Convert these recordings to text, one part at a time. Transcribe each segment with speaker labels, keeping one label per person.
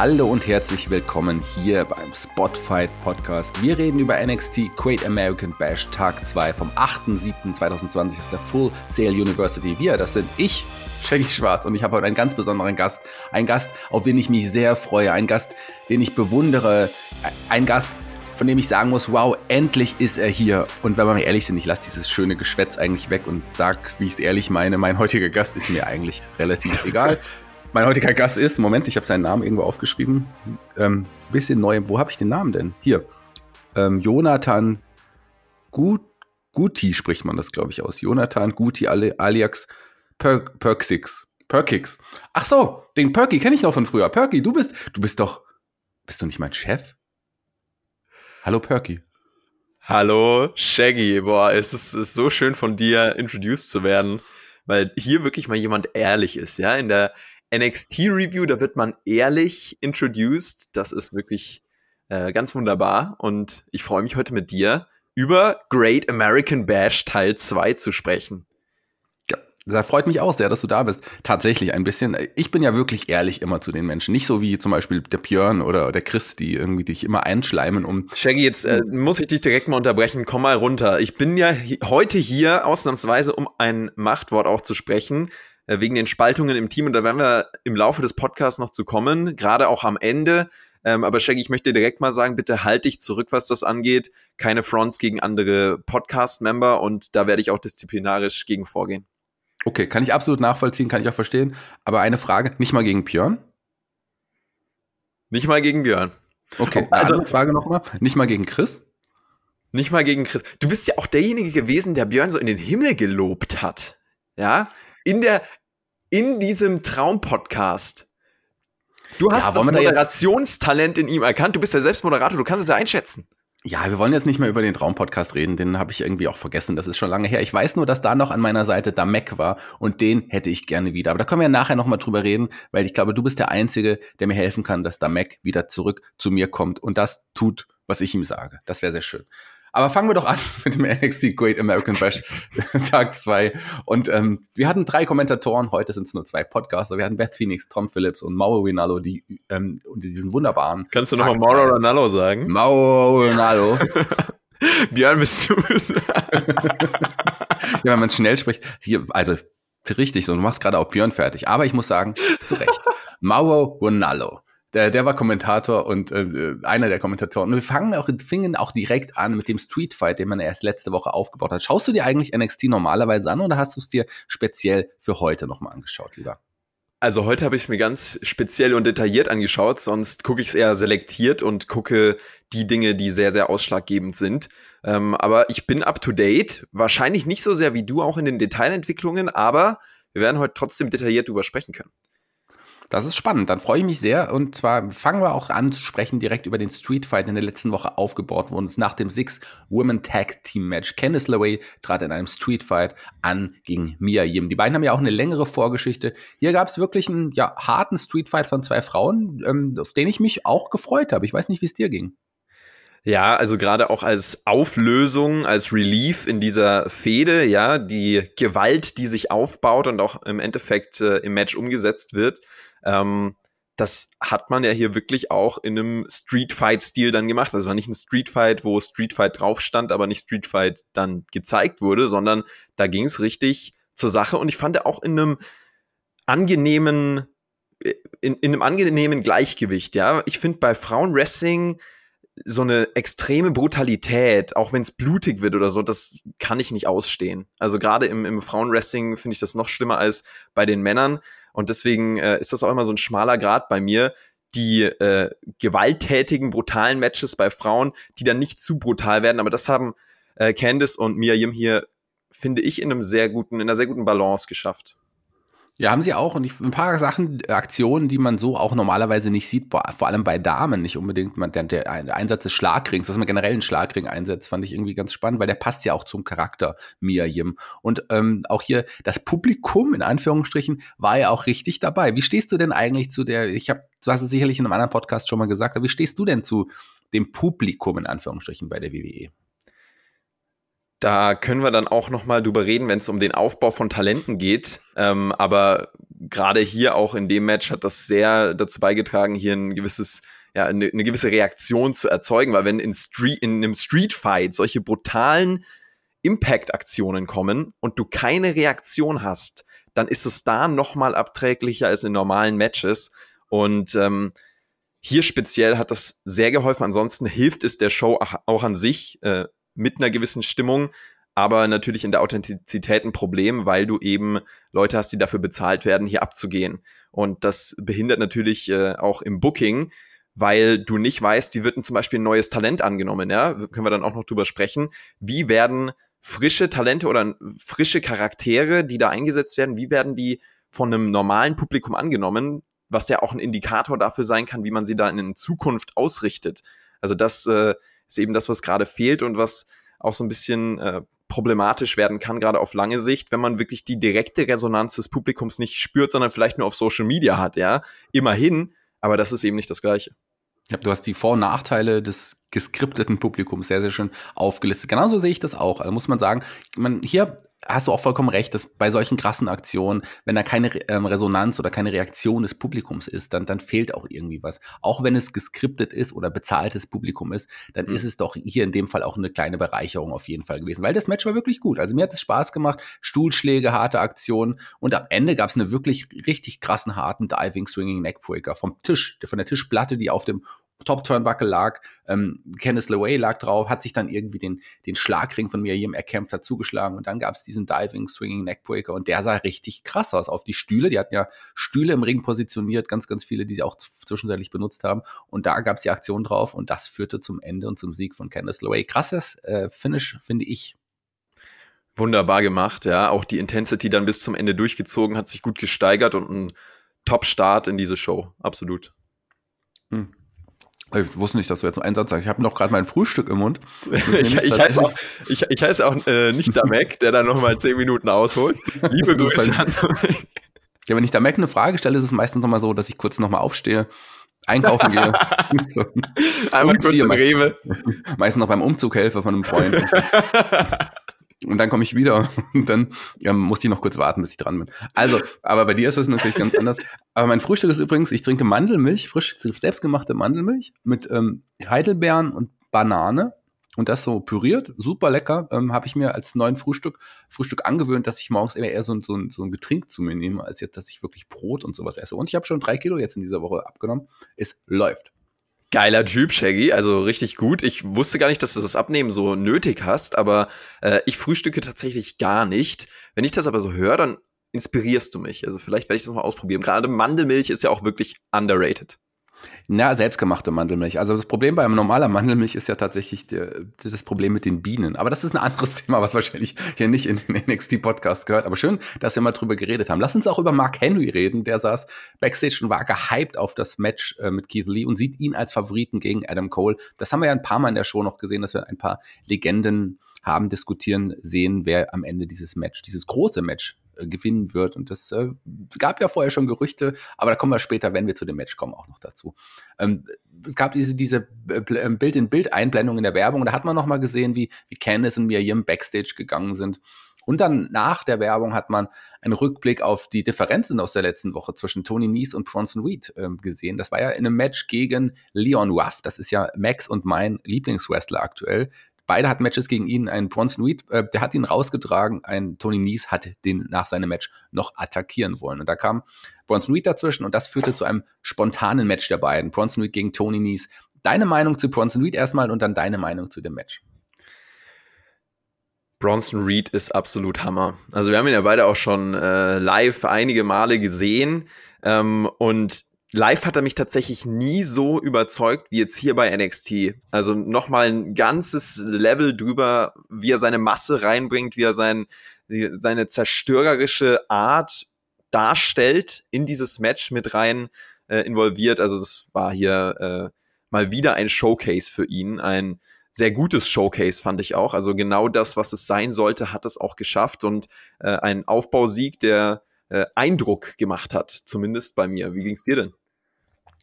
Speaker 1: Hallo und herzlich willkommen hier beim Spotfight Podcast. Wir reden über NXT Great American Bash Tag 2 vom 8.7.2020 aus der Full Sail University. Wir, das sind ich, Shaggy Schwarz, und ich habe heute einen ganz besonderen Gast. Ein Gast, auf den ich mich sehr freue. Ein Gast, den ich bewundere. Ein Gast, von dem ich sagen muss, wow, endlich ist er hier. Und wenn wir mal ehrlich sind, ich lasse dieses schöne Geschwätz eigentlich weg und sage, wie ich es ehrlich meine, mein heutiger Gast ist mir eigentlich relativ egal. Mein heutiger Gast ist, Moment, ich habe seinen Namen irgendwo aufgeschrieben. Ähm, bisschen neu, wo habe ich den Namen denn? Hier. Ähm, Jonathan Gut, Guti spricht man das, glaube ich, aus. Jonathan Guti alias per Perkix. Perkix. Ach so, den Perky kenne ich noch von früher. Perky, du bist, du bist doch, bist du nicht mein Chef? Hallo Perky.
Speaker 2: Hallo Shaggy. Boah, es ist, ist so schön von dir introduced zu werden, weil hier wirklich mal jemand ehrlich ist, ja, in der NXT-Review, da wird man ehrlich introduced. Das ist wirklich äh, ganz wunderbar. Und ich freue mich heute mit dir über Great American Bash Teil 2 zu sprechen.
Speaker 1: Da freut mich auch sehr, dass du da bist. Tatsächlich ein bisschen. Ich bin ja wirklich ehrlich immer zu den Menschen. Nicht so wie zum Beispiel der Björn oder der Chris, die irgendwie dich immer einschleimen, um.
Speaker 2: Shaggy, jetzt äh, muss ich dich direkt mal unterbrechen. Komm mal runter. Ich bin ja heute hier ausnahmsweise, um ein Machtwort auch zu sprechen. Äh, wegen den Spaltungen im Team. Und da werden wir im Laufe des Podcasts noch zu kommen, gerade auch am Ende. Ähm, aber Shaggy, ich möchte direkt mal sagen, bitte halt dich zurück, was das angeht. Keine Fronts gegen andere Podcast-Member und da werde ich auch disziplinarisch gegen vorgehen.
Speaker 1: Okay, kann ich absolut nachvollziehen, kann ich auch verstehen. Aber eine Frage, nicht mal gegen Björn?
Speaker 2: Nicht mal gegen Björn.
Speaker 1: Okay, also eine Frage nochmal. Nicht mal gegen Chris?
Speaker 2: Nicht mal gegen Chris. Du bist ja auch derjenige gewesen, der Björn so in den Himmel gelobt hat. Ja? In der, in diesem Traumpodcast. Du hast ja, das Moderationstalent in ihm erkannt. Du bist ja selbst Moderator, du kannst es ja einschätzen.
Speaker 1: Ja, wir wollen jetzt nicht mehr über den Traumpodcast reden, den habe ich irgendwie auch vergessen, das ist schon lange her. Ich weiß nur, dass da noch an meiner Seite Damek war und den hätte ich gerne wieder. Aber da können wir ja nachher nochmal drüber reden, weil ich glaube, du bist der Einzige, der mir helfen kann, dass Damek wieder zurück zu mir kommt und das tut, was ich ihm sage. Das wäre sehr schön. Aber fangen wir doch an mit dem NXT Great American Bash Tag 2. Und ähm, wir hatten drei Kommentatoren, heute sind es nur zwei Podcaster. Wir hatten Beth Phoenix, Tom Phillips und Mauro Rinaldo, die ähm, und diesen wunderbaren.
Speaker 2: Kannst du nochmal Mauro Rinaldo sagen?
Speaker 1: Mauro Rinaldo.
Speaker 2: Björn, bist du es? ja,
Speaker 1: wenn man schnell spricht. Hier, also richtig so, du machst gerade auch Björn fertig. Aber ich muss sagen, zu Recht. Mauro Ronaldo der, der war Kommentator und äh, einer der Kommentatoren. Und wir fangen auch, fingen auch direkt an mit dem Street Fight, den man erst letzte Woche aufgebaut hat. Schaust du dir eigentlich NXT normalerweise an oder hast du es dir speziell für heute nochmal angeschaut, lieber?
Speaker 2: Also heute habe ich es mir ganz speziell und detailliert angeschaut, sonst gucke ich es eher selektiert und gucke die Dinge, die sehr, sehr ausschlaggebend sind. Ähm, aber ich bin up to date, wahrscheinlich nicht so sehr wie du auch in den Detailentwicklungen, aber wir werden heute trotzdem detailliert drüber sprechen können.
Speaker 1: Das ist spannend. Dann freue ich mich sehr. Und zwar fangen wir auch an zu sprechen direkt über den Street Fight, in der letzten Woche aufgebaut wurde. Nach dem Six Women Tag Team Match. Candice LeRae trat in einem Street Fight an gegen Mia Yim. Die beiden haben ja auch eine längere Vorgeschichte. Hier gab es wirklich einen ja, harten Street Fight von zwei Frauen, ähm, auf den ich mich auch gefreut habe. Ich weiß nicht, wie es dir ging.
Speaker 2: Ja, also gerade auch als Auflösung, als Relief in dieser Fehde, ja, die Gewalt, die sich aufbaut und auch im Endeffekt äh, im Match umgesetzt wird, ähm, das hat man ja hier wirklich auch in einem Street Fight-Stil dann gemacht. Also nicht ein Street Fight, wo Street Fight drauf stand, aber nicht Street Fight dann gezeigt wurde, sondern da ging es richtig zur Sache. Und ich fand auch in einem angenehmen, äh, in, in einem angenehmen Gleichgewicht, ja. Ich finde bei Frauenwrestling so eine extreme Brutalität, auch wenn es blutig wird oder so, das kann ich nicht ausstehen. Also gerade im, im Frauenwrestling finde ich das noch schlimmer als bei den Männern. Und deswegen äh, ist das auch immer so ein schmaler Grad bei mir, die äh, gewalttätigen, brutalen Matches bei Frauen, die dann nicht zu brutal werden. Aber das haben äh, Candice und Mia Yim hier, finde ich, in einem sehr guten, in einer sehr guten Balance geschafft.
Speaker 1: Ja, haben sie auch. Und ich, ein paar Sachen, Aktionen, die man so auch normalerweise nicht sieht, vor allem bei Damen nicht unbedingt. Man, der, der Einsatz des Schlagrings, dass man generell einen Schlagring einsetzt, fand ich irgendwie ganz spannend, weil der passt ja auch zum Charakter Mia Yim. Und ähm, auch hier das Publikum, in Anführungsstrichen, war ja auch richtig dabei. Wie stehst du denn eigentlich zu der, ich habe, du hast es sicherlich in einem anderen Podcast schon mal gesagt, aber wie stehst du denn zu dem Publikum, in Anführungsstrichen, bei der WWE?
Speaker 2: Da können wir dann auch noch mal drüber reden, wenn es um den Aufbau von Talenten geht. Ähm, aber gerade hier auch in dem Match hat das sehr dazu beigetragen, hier ein gewisses ja, eine, eine gewisse Reaktion zu erzeugen, weil wenn in, Street, in einem Street Fight solche brutalen Impact-Aktionen kommen und du keine Reaktion hast, dann ist es da noch mal abträglicher als in normalen Matches. Und ähm, hier speziell hat das sehr geholfen. Ansonsten hilft es der Show auch an sich, äh, mit einer gewissen Stimmung, aber natürlich in der Authentizität ein Problem, weil du eben Leute hast, die dafür bezahlt werden, hier abzugehen. Und das behindert natürlich äh, auch im Booking, weil du nicht weißt, wie wird denn zum Beispiel ein neues Talent angenommen, ja? Können wir dann auch noch drüber sprechen. Wie werden frische Talente oder frische Charaktere, die da eingesetzt werden, wie werden die von einem normalen Publikum angenommen, was ja auch ein Indikator dafür sein kann, wie man sie da in Zukunft ausrichtet. Also das äh, ist eben das, was gerade fehlt und was auch so ein bisschen äh, problematisch werden kann, gerade auf lange Sicht, wenn man wirklich die direkte Resonanz des Publikums nicht spürt, sondern vielleicht nur auf Social Media hat, ja. Immerhin, aber das ist eben nicht das Gleiche.
Speaker 1: Ja, du hast die Vor- und Nachteile des geskripteten Publikums sehr, sehr schön aufgelistet. Genauso sehe ich das auch. Also muss man sagen, man, hier hast du auch vollkommen recht, dass bei solchen krassen Aktionen, wenn da keine ähm, Resonanz oder keine Reaktion des Publikums ist, dann, dann fehlt auch irgendwie was. Auch wenn es geskriptet ist oder bezahltes Publikum ist, dann mhm. ist es doch hier in dem Fall auch eine kleine Bereicherung auf jeden Fall gewesen, weil das Match war wirklich gut. Also mir hat es Spaß gemacht, Stuhlschläge, harte Aktionen und am Ende gab es eine wirklich richtig krassen, harten Diving Swinging Neckbreaker vom Tisch, von der Tischplatte, die auf dem Top-Turnbuckle lag. Ähm, Kenneth LeWay lag drauf, hat sich dann irgendwie den, den Schlagring von Miriam erkämpft, hat zugeschlagen und dann gab es diesen Diving, Swinging Neckbreaker und der sah richtig krass aus auf die Stühle. Die hatten ja Stühle im Ring positioniert, ganz, ganz viele, die sie auch zwischenzeitlich benutzt haben und da gab es die Aktion drauf und das führte zum Ende und zum Sieg von Kenneth LeWay. Krasses äh, Finish, finde ich.
Speaker 2: Wunderbar gemacht, ja. Auch die Intensity dann bis zum Ende durchgezogen, hat sich gut gesteigert und ein Top-Start in diese Show. Absolut.
Speaker 1: Hm. Ich wusste nicht, dass du jetzt einen Satz sagst. Ich habe noch gerade mein Frühstück im Mund.
Speaker 2: ich, ich, heiße auch, ich, ich heiße auch äh, nicht der Mac, der dann noch mal zehn Minuten ausholt. Liebe Grüße an
Speaker 1: Ja, wenn ich der Mac eine Frage stelle, ist es meistens noch mal so, dass ich kurz noch mal aufstehe, einkaufen gehe.
Speaker 2: so. Einmal kurz in Rewe.
Speaker 1: Meistens noch beim Umzug helfe von einem Freund. Und dann komme ich wieder und dann ähm, muss ich noch kurz warten, bis ich dran bin. Also, aber bei dir ist das natürlich ganz anders. Aber mein Frühstück ist übrigens, ich trinke Mandelmilch, frisch selbstgemachte Mandelmilch mit ähm, Heidelbeeren und Banane und das so püriert, super lecker. Ähm, Habe ich mir als neuen Frühstück Frühstück angewöhnt, dass ich morgens eher, eher so, so, so ein Getränk zu mir nehme, als jetzt, dass ich wirklich Brot und sowas esse. Und ich habe schon drei Kilo jetzt in dieser Woche abgenommen. Es läuft.
Speaker 2: Geiler Typ, Shaggy, also richtig gut. Ich wusste gar nicht, dass du das Abnehmen so nötig hast, aber äh, ich frühstücke tatsächlich gar nicht. Wenn ich das aber so höre, dann inspirierst du mich. Also vielleicht werde ich das mal ausprobieren. Gerade Mandelmilch ist ja auch wirklich underrated.
Speaker 1: Na, selbstgemachte Mandelmilch. Also das Problem bei normaler Mandelmilch ist ja tatsächlich der, das Problem mit den Bienen. Aber das ist ein anderes Thema, was wahrscheinlich hier nicht in den NXT-Podcast gehört. Aber schön, dass wir mal drüber geredet haben. Lass uns auch über Mark Henry reden. Der saß backstage und war gehypt auf das Match äh, mit Keith Lee und sieht ihn als Favoriten gegen Adam Cole. Das haben wir ja ein paar Mal in der Show noch gesehen, dass wir ein paar Legenden haben diskutieren sehen, wer am Ende dieses Match, dieses große Match gewinnen wird. Und das äh, gab ja vorher schon Gerüchte, aber da kommen wir später, wenn wir zu dem Match kommen, auch noch dazu. Ähm, es gab diese, diese äh, ähm, Bild-in-Bild-Einblendung in der Werbung. Da hat man noch mal gesehen, wie, wie Candice und Miriam Backstage gegangen sind. Und dann nach der Werbung hat man einen Rückblick auf die Differenzen aus der letzten Woche zwischen Tony Nies und Bronson Reed ähm, gesehen. Das war ja in einem Match gegen Leon Ruff. Das ist ja Max und mein Lieblingswrestler aktuell. Beide hatten Matches gegen ihn. Ein Bronson Reed, äh, der hat ihn rausgetragen. Ein Tony Nies hat den nach seinem Match noch attackieren wollen. Und da kam Bronson Reed dazwischen und das führte zu einem spontanen Match der beiden. Bronson Reed gegen Tony Nies. Deine Meinung zu Bronson Reed erstmal und dann deine Meinung zu dem Match.
Speaker 2: Bronson Reed ist absolut Hammer. Also wir haben ihn ja beide auch schon äh, live einige Male gesehen. Ähm, und live hat er mich tatsächlich nie so überzeugt wie jetzt hier bei NXT. Also nochmal ein ganzes Level drüber, wie er seine Masse reinbringt, wie er sein, seine zerstörerische Art darstellt, in dieses Match mit rein äh, involviert. Also es war hier äh, mal wieder ein Showcase für ihn, ein sehr gutes Showcase fand ich auch. Also genau das, was es sein sollte, hat es auch geschafft und äh, ein Aufbausieg, der äh, Eindruck gemacht hat, zumindest bei mir. Wie ging es dir denn?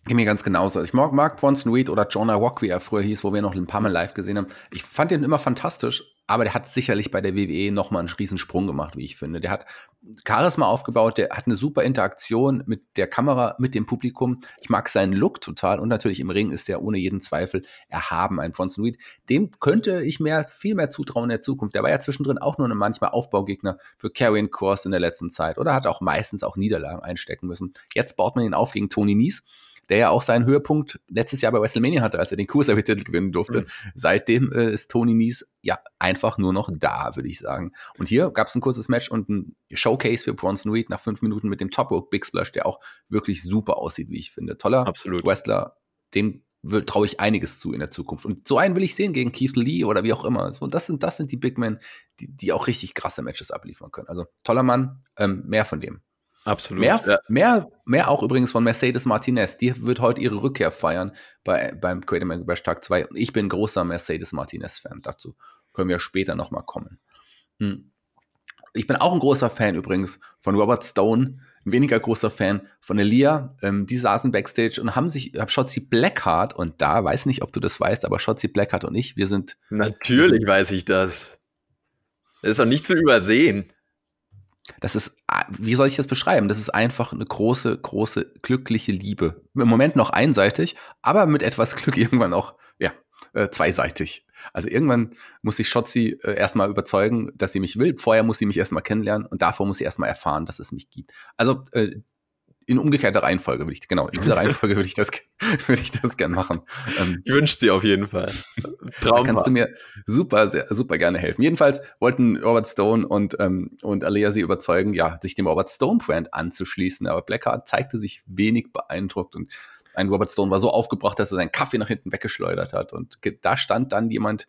Speaker 1: Geht mir ganz genauso. Ich mag, mag Bronson Reed oder Jonah Rock, wie er früher hieß, wo wir noch ein paar Mal live gesehen haben. Ich fand ihn immer fantastisch, aber der hat sicherlich bei der WWE nochmal einen riesen Sprung gemacht, wie ich finde. Der hat Charisma aufgebaut, der hat eine super Interaktion mit der Kamera, mit dem Publikum. Ich mag seinen Look total und natürlich im Ring ist er ohne jeden Zweifel erhaben, ein Bronson Reed. Dem könnte ich mehr, viel mehr zutrauen in der Zukunft. Der war ja zwischendrin auch nur manchmal Aufbaugegner für Karrion Kors in der letzten Zeit oder hat auch meistens auch Niederlagen einstecken müssen. Jetzt baut man ihn auf gegen Tony Nies der ja auch seinen Höhepunkt letztes Jahr bei WrestleMania hatte, als er den Cruiserweight-Titel gewinnen durfte. Mhm. Seitdem äh, ist Tony Nies ja einfach nur noch da, würde ich sagen. Und hier gab es ein kurzes Match und ein Showcase für Bronson Reed nach fünf Minuten mit dem Top Rope Big Splash, der auch wirklich super aussieht, wie ich finde. Toller
Speaker 2: Absolut.
Speaker 1: Wrestler, dem traue ich einiges zu in der Zukunft. Und so einen will ich sehen gegen Keith Lee oder wie auch immer. Und das sind, das sind die Big Men, die, die auch richtig krasse Matches abliefern können. Also toller Mann, ähm, mehr von dem.
Speaker 2: Absolut.
Speaker 1: Mehr, ja. mehr, mehr auch übrigens von Mercedes Martinez. Die wird heute ihre Rückkehr feiern bei, beim Creative Man Bash Tag 2. Und ich bin großer Mercedes Martinez-Fan. Dazu können wir später nochmal kommen. Hm. Ich bin auch ein großer Fan übrigens von Robert Stone, ein weniger großer Fan von Elia. Ähm, die saßen backstage und haben sich, hab Shotzi Blackheart und da, weiß nicht, ob du das weißt, aber Shotzi Blackheart und ich, wir sind.
Speaker 2: Natürlich wir sind, weiß ich das. Das ist doch nicht zu übersehen.
Speaker 1: Das ist, ah, wie soll ich das beschreiben? Das ist einfach eine große, große, glückliche Liebe. Im Moment noch einseitig, aber mit etwas Glück irgendwann auch, ja, äh, zweiseitig. Also irgendwann muss ich Schotzi äh, erstmal überzeugen, dass sie mich will. Vorher muss sie mich erstmal kennenlernen und davor muss sie erstmal erfahren, dass es mich gibt. Also äh, in umgekehrter Reihenfolge würde ich, genau, in dieser Reihenfolge würde ich das, würde ich das gern machen.
Speaker 2: Ähm, ich wünsche dir auf jeden Fall.
Speaker 1: Traum. kannst du mir super, sehr, super gerne helfen. Jedenfalls wollten Robert Stone und, ähm, und Alea sie überzeugen, ja, sich dem Robert Stone Brand anzuschließen. Aber Blackheart zeigte sich wenig beeindruckt und ein Robert Stone war so aufgebracht, dass er seinen Kaffee nach hinten weggeschleudert hat. Und da stand dann jemand,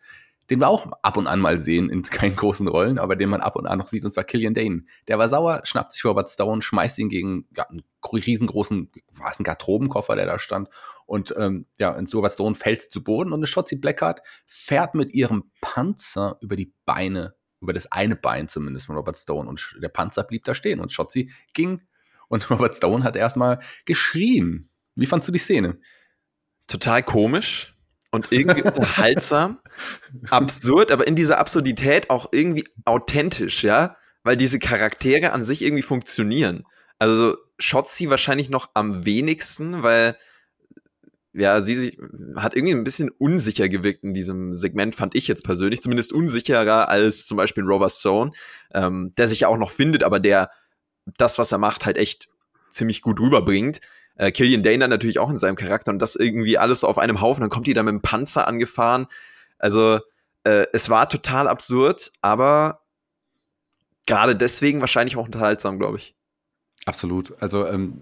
Speaker 1: den wir auch ab und an mal sehen in keinen großen Rollen, aber den man ab und an noch sieht, und zwar Killian Dane. Der war sauer, schnappt sich Robert Stone, schmeißt ihn gegen einen riesengroßen, war es ein Garderobenkoffer, der da stand, und ähm, ja, und Robert Stone fällt zu Boden und eine Shotzi Blackheart fährt mit ihrem Panzer über die Beine, über das eine Bein zumindest von Robert Stone und der Panzer blieb da stehen und Shotzi ging und Robert Stone hat erstmal geschrien. Wie fandst du die Szene?
Speaker 2: Total komisch und irgendwie unterhaltsam, absurd, aber in dieser Absurdität auch irgendwie authentisch, ja, weil diese Charaktere an sich irgendwie funktionieren. Also Shotzi wahrscheinlich noch am wenigsten, weil ja, sie sich, hat irgendwie ein bisschen unsicher gewirkt in diesem Segment, fand ich jetzt persönlich, zumindest unsicherer als zum Beispiel Robert Stone, ähm, der sich ja auch noch findet, aber der das, was er macht, halt echt ziemlich gut rüberbringt. Äh, Killian Dana natürlich auch in seinem Charakter und das irgendwie alles so auf einem Haufen. Dann kommt die da mit dem Panzer angefahren. Also äh, es war total absurd, aber gerade deswegen wahrscheinlich auch unterhaltsam, glaube ich.
Speaker 1: Absolut. Also ähm,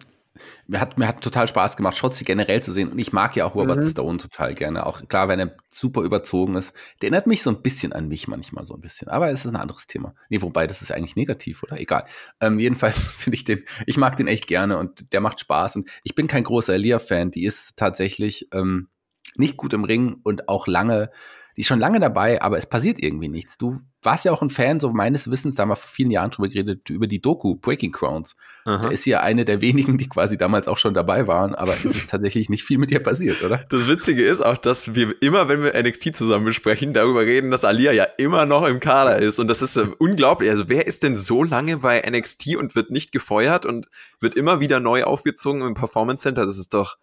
Speaker 1: mir hat, mir hat total Spaß gemacht, Schotzi generell zu sehen. Und ich mag ja auch Robert mhm. Stone total gerne. Auch klar, wenn er super überzogen ist. Der erinnert mich so ein bisschen an mich manchmal so ein bisschen. Aber es ist ein anderes Thema. Nee, wobei, das ist eigentlich negativ, oder? Egal. Ähm, jedenfalls finde ich den, ich mag den echt gerne und der macht Spaß. Und ich bin kein großer Elia-Fan. Die ist tatsächlich ähm, nicht gut im Ring und auch lange die ist schon lange dabei, aber es passiert irgendwie nichts. Du warst ja auch ein Fan, so meines Wissens, da haben wir vor vielen Jahren drüber geredet, über die Doku Breaking Crowns. Aha. Da ist ja eine der wenigen, die quasi damals auch schon dabei waren, aber es ist tatsächlich nicht viel mit ihr passiert, oder?
Speaker 2: Das Witzige ist auch, dass wir immer, wenn wir NXT zusammen besprechen, darüber reden, dass Alia ja immer noch im Kader ist. Und das ist äh, unglaublich. Also wer ist denn so lange bei NXT und wird nicht gefeuert und wird immer wieder neu aufgezogen im Performance Center? Das ist doch,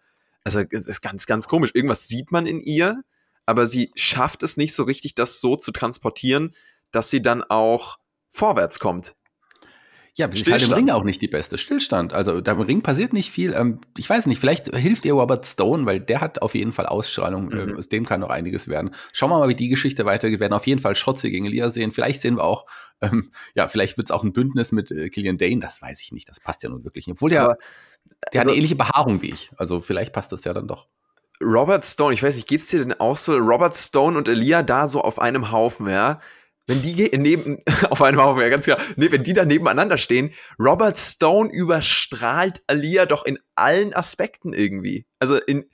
Speaker 2: also das ist ganz, ganz komisch. Irgendwas sieht man in ihr aber sie schafft es nicht so richtig, das so zu transportieren, dass sie dann auch vorwärts kommt.
Speaker 1: Ja, ist halt im Ring auch nicht die beste. Stillstand. Also da im Ring passiert nicht viel. Ähm, ich weiß nicht, vielleicht hilft ihr Robert Stone, weil der hat auf jeden Fall Ausstrahlung. Mhm. Ähm, aus dem kann noch einiges werden. Schauen wir mal, wie die Geschichte weitergeht. Wir werden auf jeden Fall Schrotze gegen Elia sehen. Vielleicht sehen wir auch, ähm, ja, vielleicht wird es auch ein Bündnis mit äh, Killian Dane. Das weiß ich nicht. Das passt ja nun wirklich nicht. Obwohl der, Aber, der hat eine also ähnliche Behaarung wie ich. Also vielleicht passt das ja dann doch.
Speaker 2: Robert Stone, ich weiß nicht, geht's dir denn auch so? Robert Stone und Elia da so auf einem Haufen, ja? wenn die neben, auf einmal auf ja ganz klar, nee, wenn die da nebeneinander stehen, Robert Stone überstrahlt Alia doch in allen Aspekten irgendwie. Also in,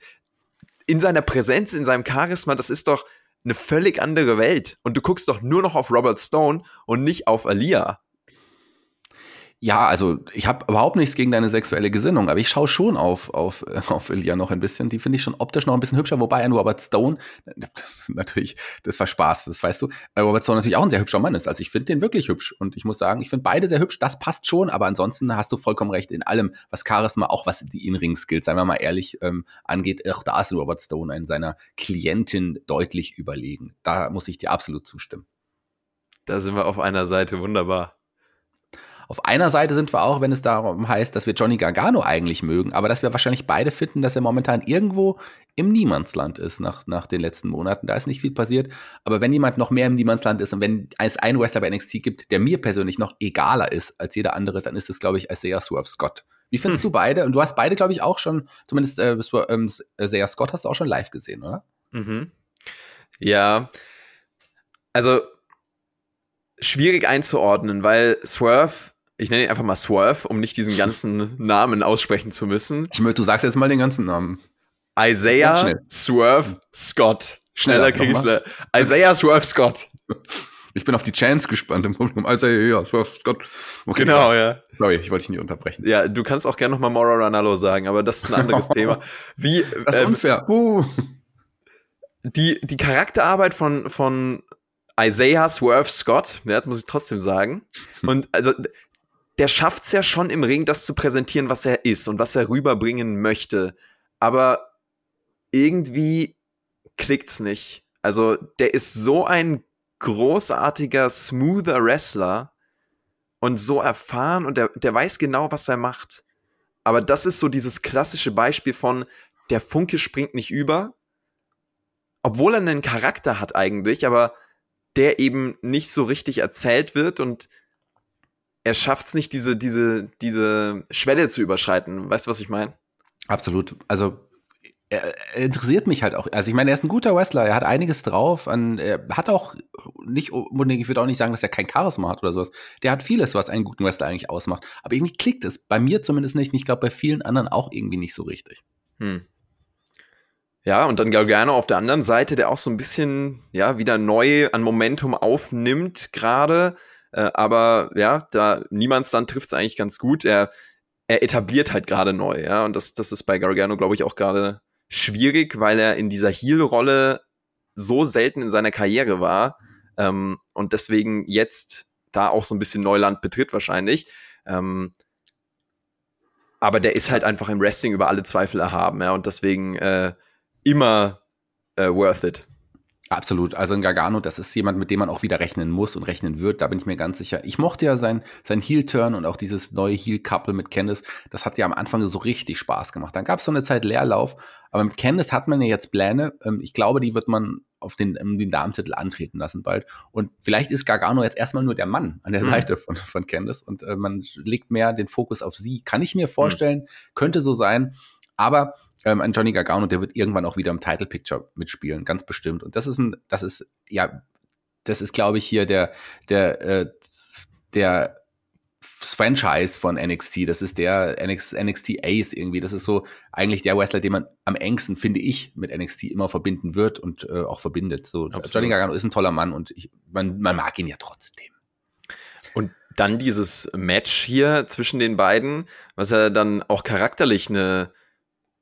Speaker 2: in seiner Präsenz, in seinem Charisma, das ist doch eine völlig andere Welt. Und du guckst doch nur noch auf Robert Stone und nicht auf Alia.
Speaker 1: Ja, also ich habe überhaupt nichts gegen deine sexuelle Gesinnung, aber ich schaue schon auf, auf, auf Ilya noch ein bisschen. Die finde ich schon optisch noch ein bisschen hübscher, wobei er nur Robert Stone, das, natürlich, das war Spaß, das weißt du, Robert Stone natürlich auch ein sehr hübscher Mann ist. Also ich finde den wirklich hübsch und ich muss sagen, ich finde beide sehr hübsch, das passt schon, aber ansonsten hast du vollkommen recht in allem, was Charisma, auch was die In-Ring-Skills, seien wir mal ehrlich, ähm, angeht, auch da ist Robert Stone in seiner Klientin deutlich überlegen. Da muss ich dir absolut zustimmen.
Speaker 2: Da sind wir auf einer Seite, wunderbar.
Speaker 1: Auf einer Seite sind wir auch, wenn es darum heißt, dass wir Johnny Gargano eigentlich mögen, aber dass wir wahrscheinlich beide finden, dass er momentan irgendwo im Niemandsland ist nach, nach den letzten Monaten. Da ist nicht viel passiert. Aber wenn jemand noch mehr im Niemandsland ist und wenn es einen Wrestler bei NXT gibt, der mir persönlich noch egaler ist als jeder andere, dann ist es, glaube ich, Isaiah Swerve Scott. Wie findest hm. du beide? Und du hast beide, glaube ich, auch schon, zumindest äh, ähm, Isaiah Scott hast du auch schon live gesehen, oder?
Speaker 2: Mhm. Ja. Also schwierig einzuordnen, weil Swerve ich nenne ihn einfach mal Swerve, um nicht diesen ganzen Namen aussprechen zu müssen.
Speaker 1: Ich möchte, du sagst jetzt mal den ganzen Namen.
Speaker 2: Isaiah Swerve Scott. Schneller kriegst du. Isaiah Swerve Scott.
Speaker 1: Ich bin auf die Chance gespannt im Publikum. Isaiah Swerve Scott.
Speaker 2: Okay, genau, ja.
Speaker 1: Sorry, ich wollte dich nicht unterbrechen.
Speaker 2: Ja, du kannst auch gerne nochmal Mora Ranallo sagen, aber das ist ein anderes Thema. Wie,
Speaker 1: das ist ähm, unfair. Uh.
Speaker 2: Die, die Charakterarbeit von, von Isaiah Swerve Scott, ja, das muss ich trotzdem sagen. Und also der schafft es ja schon im Ring, das zu präsentieren, was er ist und was er rüberbringen möchte. Aber irgendwie klickt's nicht. Also, der ist so ein großartiger, smoother Wrestler und so erfahren und der, der weiß genau, was er macht. Aber das ist so dieses klassische Beispiel von, der Funke springt nicht über, obwohl er einen Charakter hat eigentlich, aber der eben nicht so richtig erzählt wird und er schafft es nicht, diese, diese, diese Schwelle zu überschreiten. Weißt du, was ich meine?
Speaker 1: Absolut. Also er, er, interessiert mich halt auch. Also ich meine, er ist ein guter Wrestler, er hat einiges drauf. An, er hat auch nicht, ich würde auch nicht sagen, dass er kein Charisma hat oder sowas. Der hat vieles, was einen guten Wrestler eigentlich ausmacht. Aber irgendwie klickt es. Bei mir zumindest nicht. Und ich glaube, bei vielen anderen auch irgendwie nicht so richtig. Hm.
Speaker 2: Ja, und dann Gargano auf der anderen Seite, der auch so ein bisschen, ja, wieder neu an Momentum aufnimmt gerade. Äh, aber ja, da Niemandsland trifft es eigentlich ganz gut. Er, er etabliert halt gerade neu, ja. Und das, das ist bei Gargano, glaube ich, auch gerade schwierig, weil er in dieser Heel-Rolle so selten in seiner Karriere war. Ähm, und deswegen jetzt da auch so ein bisschen Neuland betritt wahrscheinlich. Ähm, aber der ist halt einfach im Wrestling über alle Zweifel erhaben, ja, und deswegen äh, immer äh, worth it.
Speaker 1: Absolut. Also ein Gargano, das ist jemand, mit dem man auch wieder rechnen muss und rechnen wird. Da bin ich mir ganz sicher. Ich mochte ja sein, sein Heel-Turn und auch dieses neue Heel-Couple mit Candice. Das hat ja am Anfang so richtig Spaß gemacht. Dann gab es so eine Zeit Leerlauf. Aber mit Candice hat man ja jetzt Pläne. Ähm, ich glaube, die wird man auf den, den Damentitel antreten lassen bald. Und vielleicht ist Gargano jetzt erstmal nur der Mann an der mhm. Seite von, von Candice und äh, man legt mehr den Fokus auf sie. Kann ich mir vorstellen, mhm. könnte so sein. Aber ähm, ein Johnny Gargano, der wird irgendwann auch wieder im Title Picture mitspielen, ganz bestimmt. Und das ist ein, das ist, ja, das ist, glaube ich, hier der, der, äh, der Franchise von NXT. Das ist der NXT, NXT Ace irgendwie. Das ist so eigentlich der Wrestler, den man am engsten, finde ich, mit NXT immer verbinden wird und äh, auch verbindet. So, Johnny Gargano ist ein toller Mann und ich, man, man mag ihn ja trotzdem.
Speaker 2: Und dann dieses Match hier zwischen den beiden, was ja dann auch charakterlich eine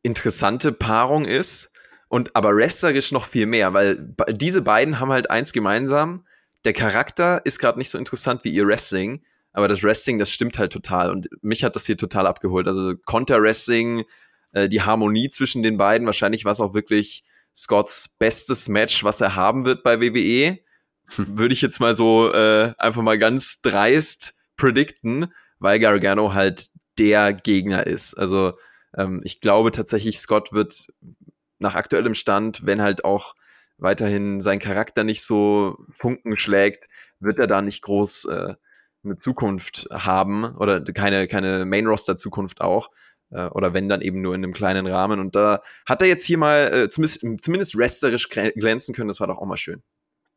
Speaker 2: interessante Paarung ist und aber wrestlerisch noch viel mehr, weil diese beiden haben halt eins gemeinsam. Der Charakter ist gerade nicht so interessant wie ihr Wrestling, aber das Wrestling, das stimmt halt total und mich hat das hier total abgeholt. Also Konter-Wrestling, äh, die Harmonie zwischen den beiden, wahrscheinlich war es auch wirklich Scotts bestes Match, was er haben wird bei WWE. Hm. Würde ich jetzt mal so äh, einfach mal ganz dreist predikten, weil Gargano halt der Gegner ist. Also ähm, ich glaube tatsächlich, Scott wird nach aktuellem Stand, wenn halt auch weiterhin sein Charakter nicht so Funken schlägt, wird er da nicht groß äh, eine Zukunft haben oder keine, keine Main-Roster-Zukunft auch. Äh, oder wenn dann eben nur in einem kleinen Rahmen. Und da hat er jetzt hier mal äh, zumindest, zumindest resterisch glänzen können, das war doch auch mal schön.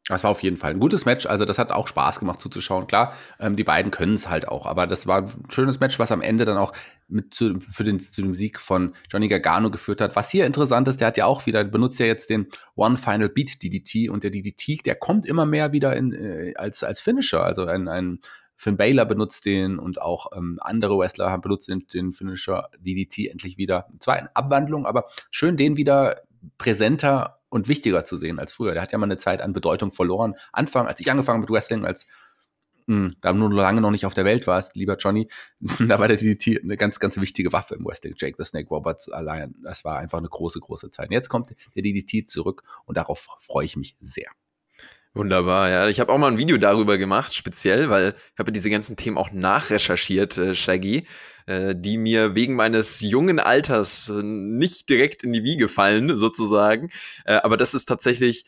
Speaker 1: Das war auf jeden Fall ein gutes Match. Also das hat auch Spaß gemacht zuzuschauen. Klar, ähm, die beiden können es halt auch. Aber das war ein schönes Match, was am Ende dann auch mit zu, für den, zu dem Sieg von Johnny Gargano geführt hat. Was hier interessant ist, der hat ja auch wieder, benutzt ja jetzt den One Final Beat DDT. Und der DDT, der kommt immer mehr wieder in, äh, als, als Finisher. Also ein, ein Finn Baylor benutzt den und auch ähm, andere Wrestler haben benutzt den, den Finisher DDT endlich wieder. Zwar in Abwandlung, aber schön den wieder präsenter und wichtiger zu sehen als früher. Der hat ja mal eine Zeit an Bedeutung verloren. Anfang, als ich angefangen mit Wrestling, als mh, hm, da nur lange noch nicht auf der Welt warst, lieber Johnny, da war der DDT eine ganz, ganz wichtige Waffe im Wrestling. Jake the Snake Roberts allein, das war einfach eine große, große Zeit. Und jetzt kommt der DDT zurück und darauf freue ich mich sehr.
Speaker 2: Wunderbar, ja. Ich habe auch mal ein Video darüber gemacht, speziell, weil ich habe diese ganzen Themen auch nachrecherchiert, äh, Shaggy, äh, die mir wegen meines jungen Alters äh, nicht direkt in die Wiege fallen, sozusagen. Äh, aber das ist tatsächlich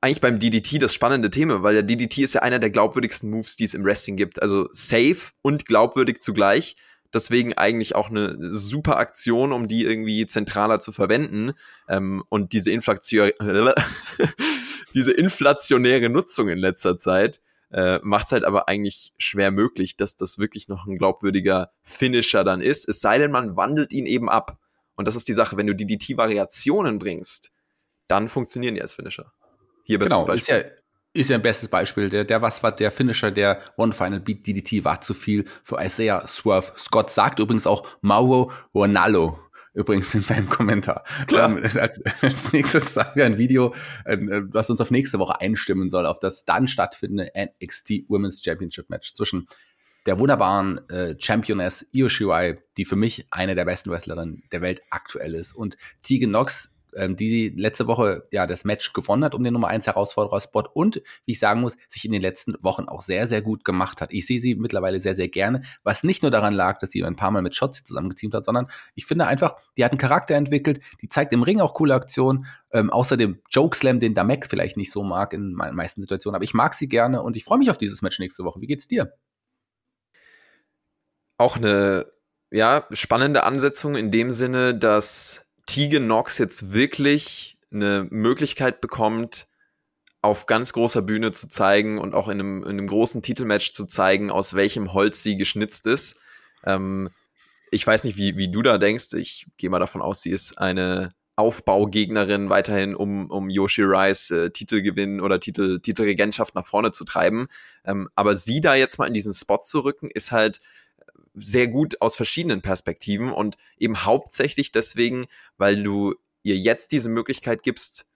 Speaker 2: eigentlich beim DDT das spannende Thema, weil der DDT ist ja einer der glaubwürdigsten Moves, die es im Wrestling gibt. Also safe und glaubwürdig zugleich. Deswegen eigentlich auch eine super Aktion, um die irgendwie zentraler zu verwenden. Ähm, und diese Inflation diese inflationäre Nutzung in letzter Zeit äh, macht es halt aber eigentlich schwer möglich, dass das wirklich noch ein glaubwürdiger Finisher dann ist. Es sei denn, man wandelt ihn eben ab. Und das ist die Sache, wenn du DDT-Variationen bringst, dann funktionieren die als Finisher.
Speaker 1: Hier bestes genau, Beispiel. Ist ja, ist ja ein bestes Beispiel. Der, der was war der Finisher, der One Final Beat DDT war zu viel für Isaiah Swerve. Scott sagt übrigens auch Mauro Ronaldo übrigens in seinem Kommentar. Klar. Ähm, als, als, nächstes sagen wir ein Video, äh, was uns auf nächste Woche einstimmen soll, auf das dann stattfindende NXT Women's Championship Match zwischen der wunderbaren äh, Championess Io Shirai, die für mich eine der besten Wrestlerinnen der Welt aktuell ist, und Tegan Nox, ähm, die letzte Woche ja das Match gewonnen hat um den Nummer 1 Herausforderer-Spot und, wie ich sagen muss, sich in den letzten Wochen auch sehr, sehr gut gemacht hat. Ich sehe sie mittlerweile sehr, sehr gerne, was nicht nur daran lag, dass sie ein paar Mal mit Shots zusammengeteamt hat, sondern ich finde einfach, die hat einen Charakter entwickelt, die zeigt im Ring auch coole Aktionen, ähm, außer dem Joke-Slam, den Damek vielleicht nicht so mag in meinen meisten Situationen, aber ich mag sie gerne und ich freue mich auf dieses Match nächste Woche. Wie geht's dir?
Speaker 2: Auch eine ja, spannende Ansetzung in dem Sinne, dass Tegan Knox jetzt wirklich eine Möglichkeit bekommt, auf ganz großer Bühne zu zeigen und auch in einem, in einem großen Titelmatch zu zeigen, aus welchem Holz sie geschnitzt ist. Ähm, ich weiß nicht, wie, wie du da denkst. Ich gehe mal davon aus, sie ist eine Aufbaugegnerin weiterhin, um, um Yoshi Rice äh, Titelgewinn oder Titel, Titelregentschaft nach vorne zu treiben. Ähm, aber sie da jetzt mal in diesen Spot zu rücken, ist halt sehr gut aus verschiedenen Perspektiven und eben hauptsächlich deswegen, weil du ihr jetzt diese Möglichkeit gibst,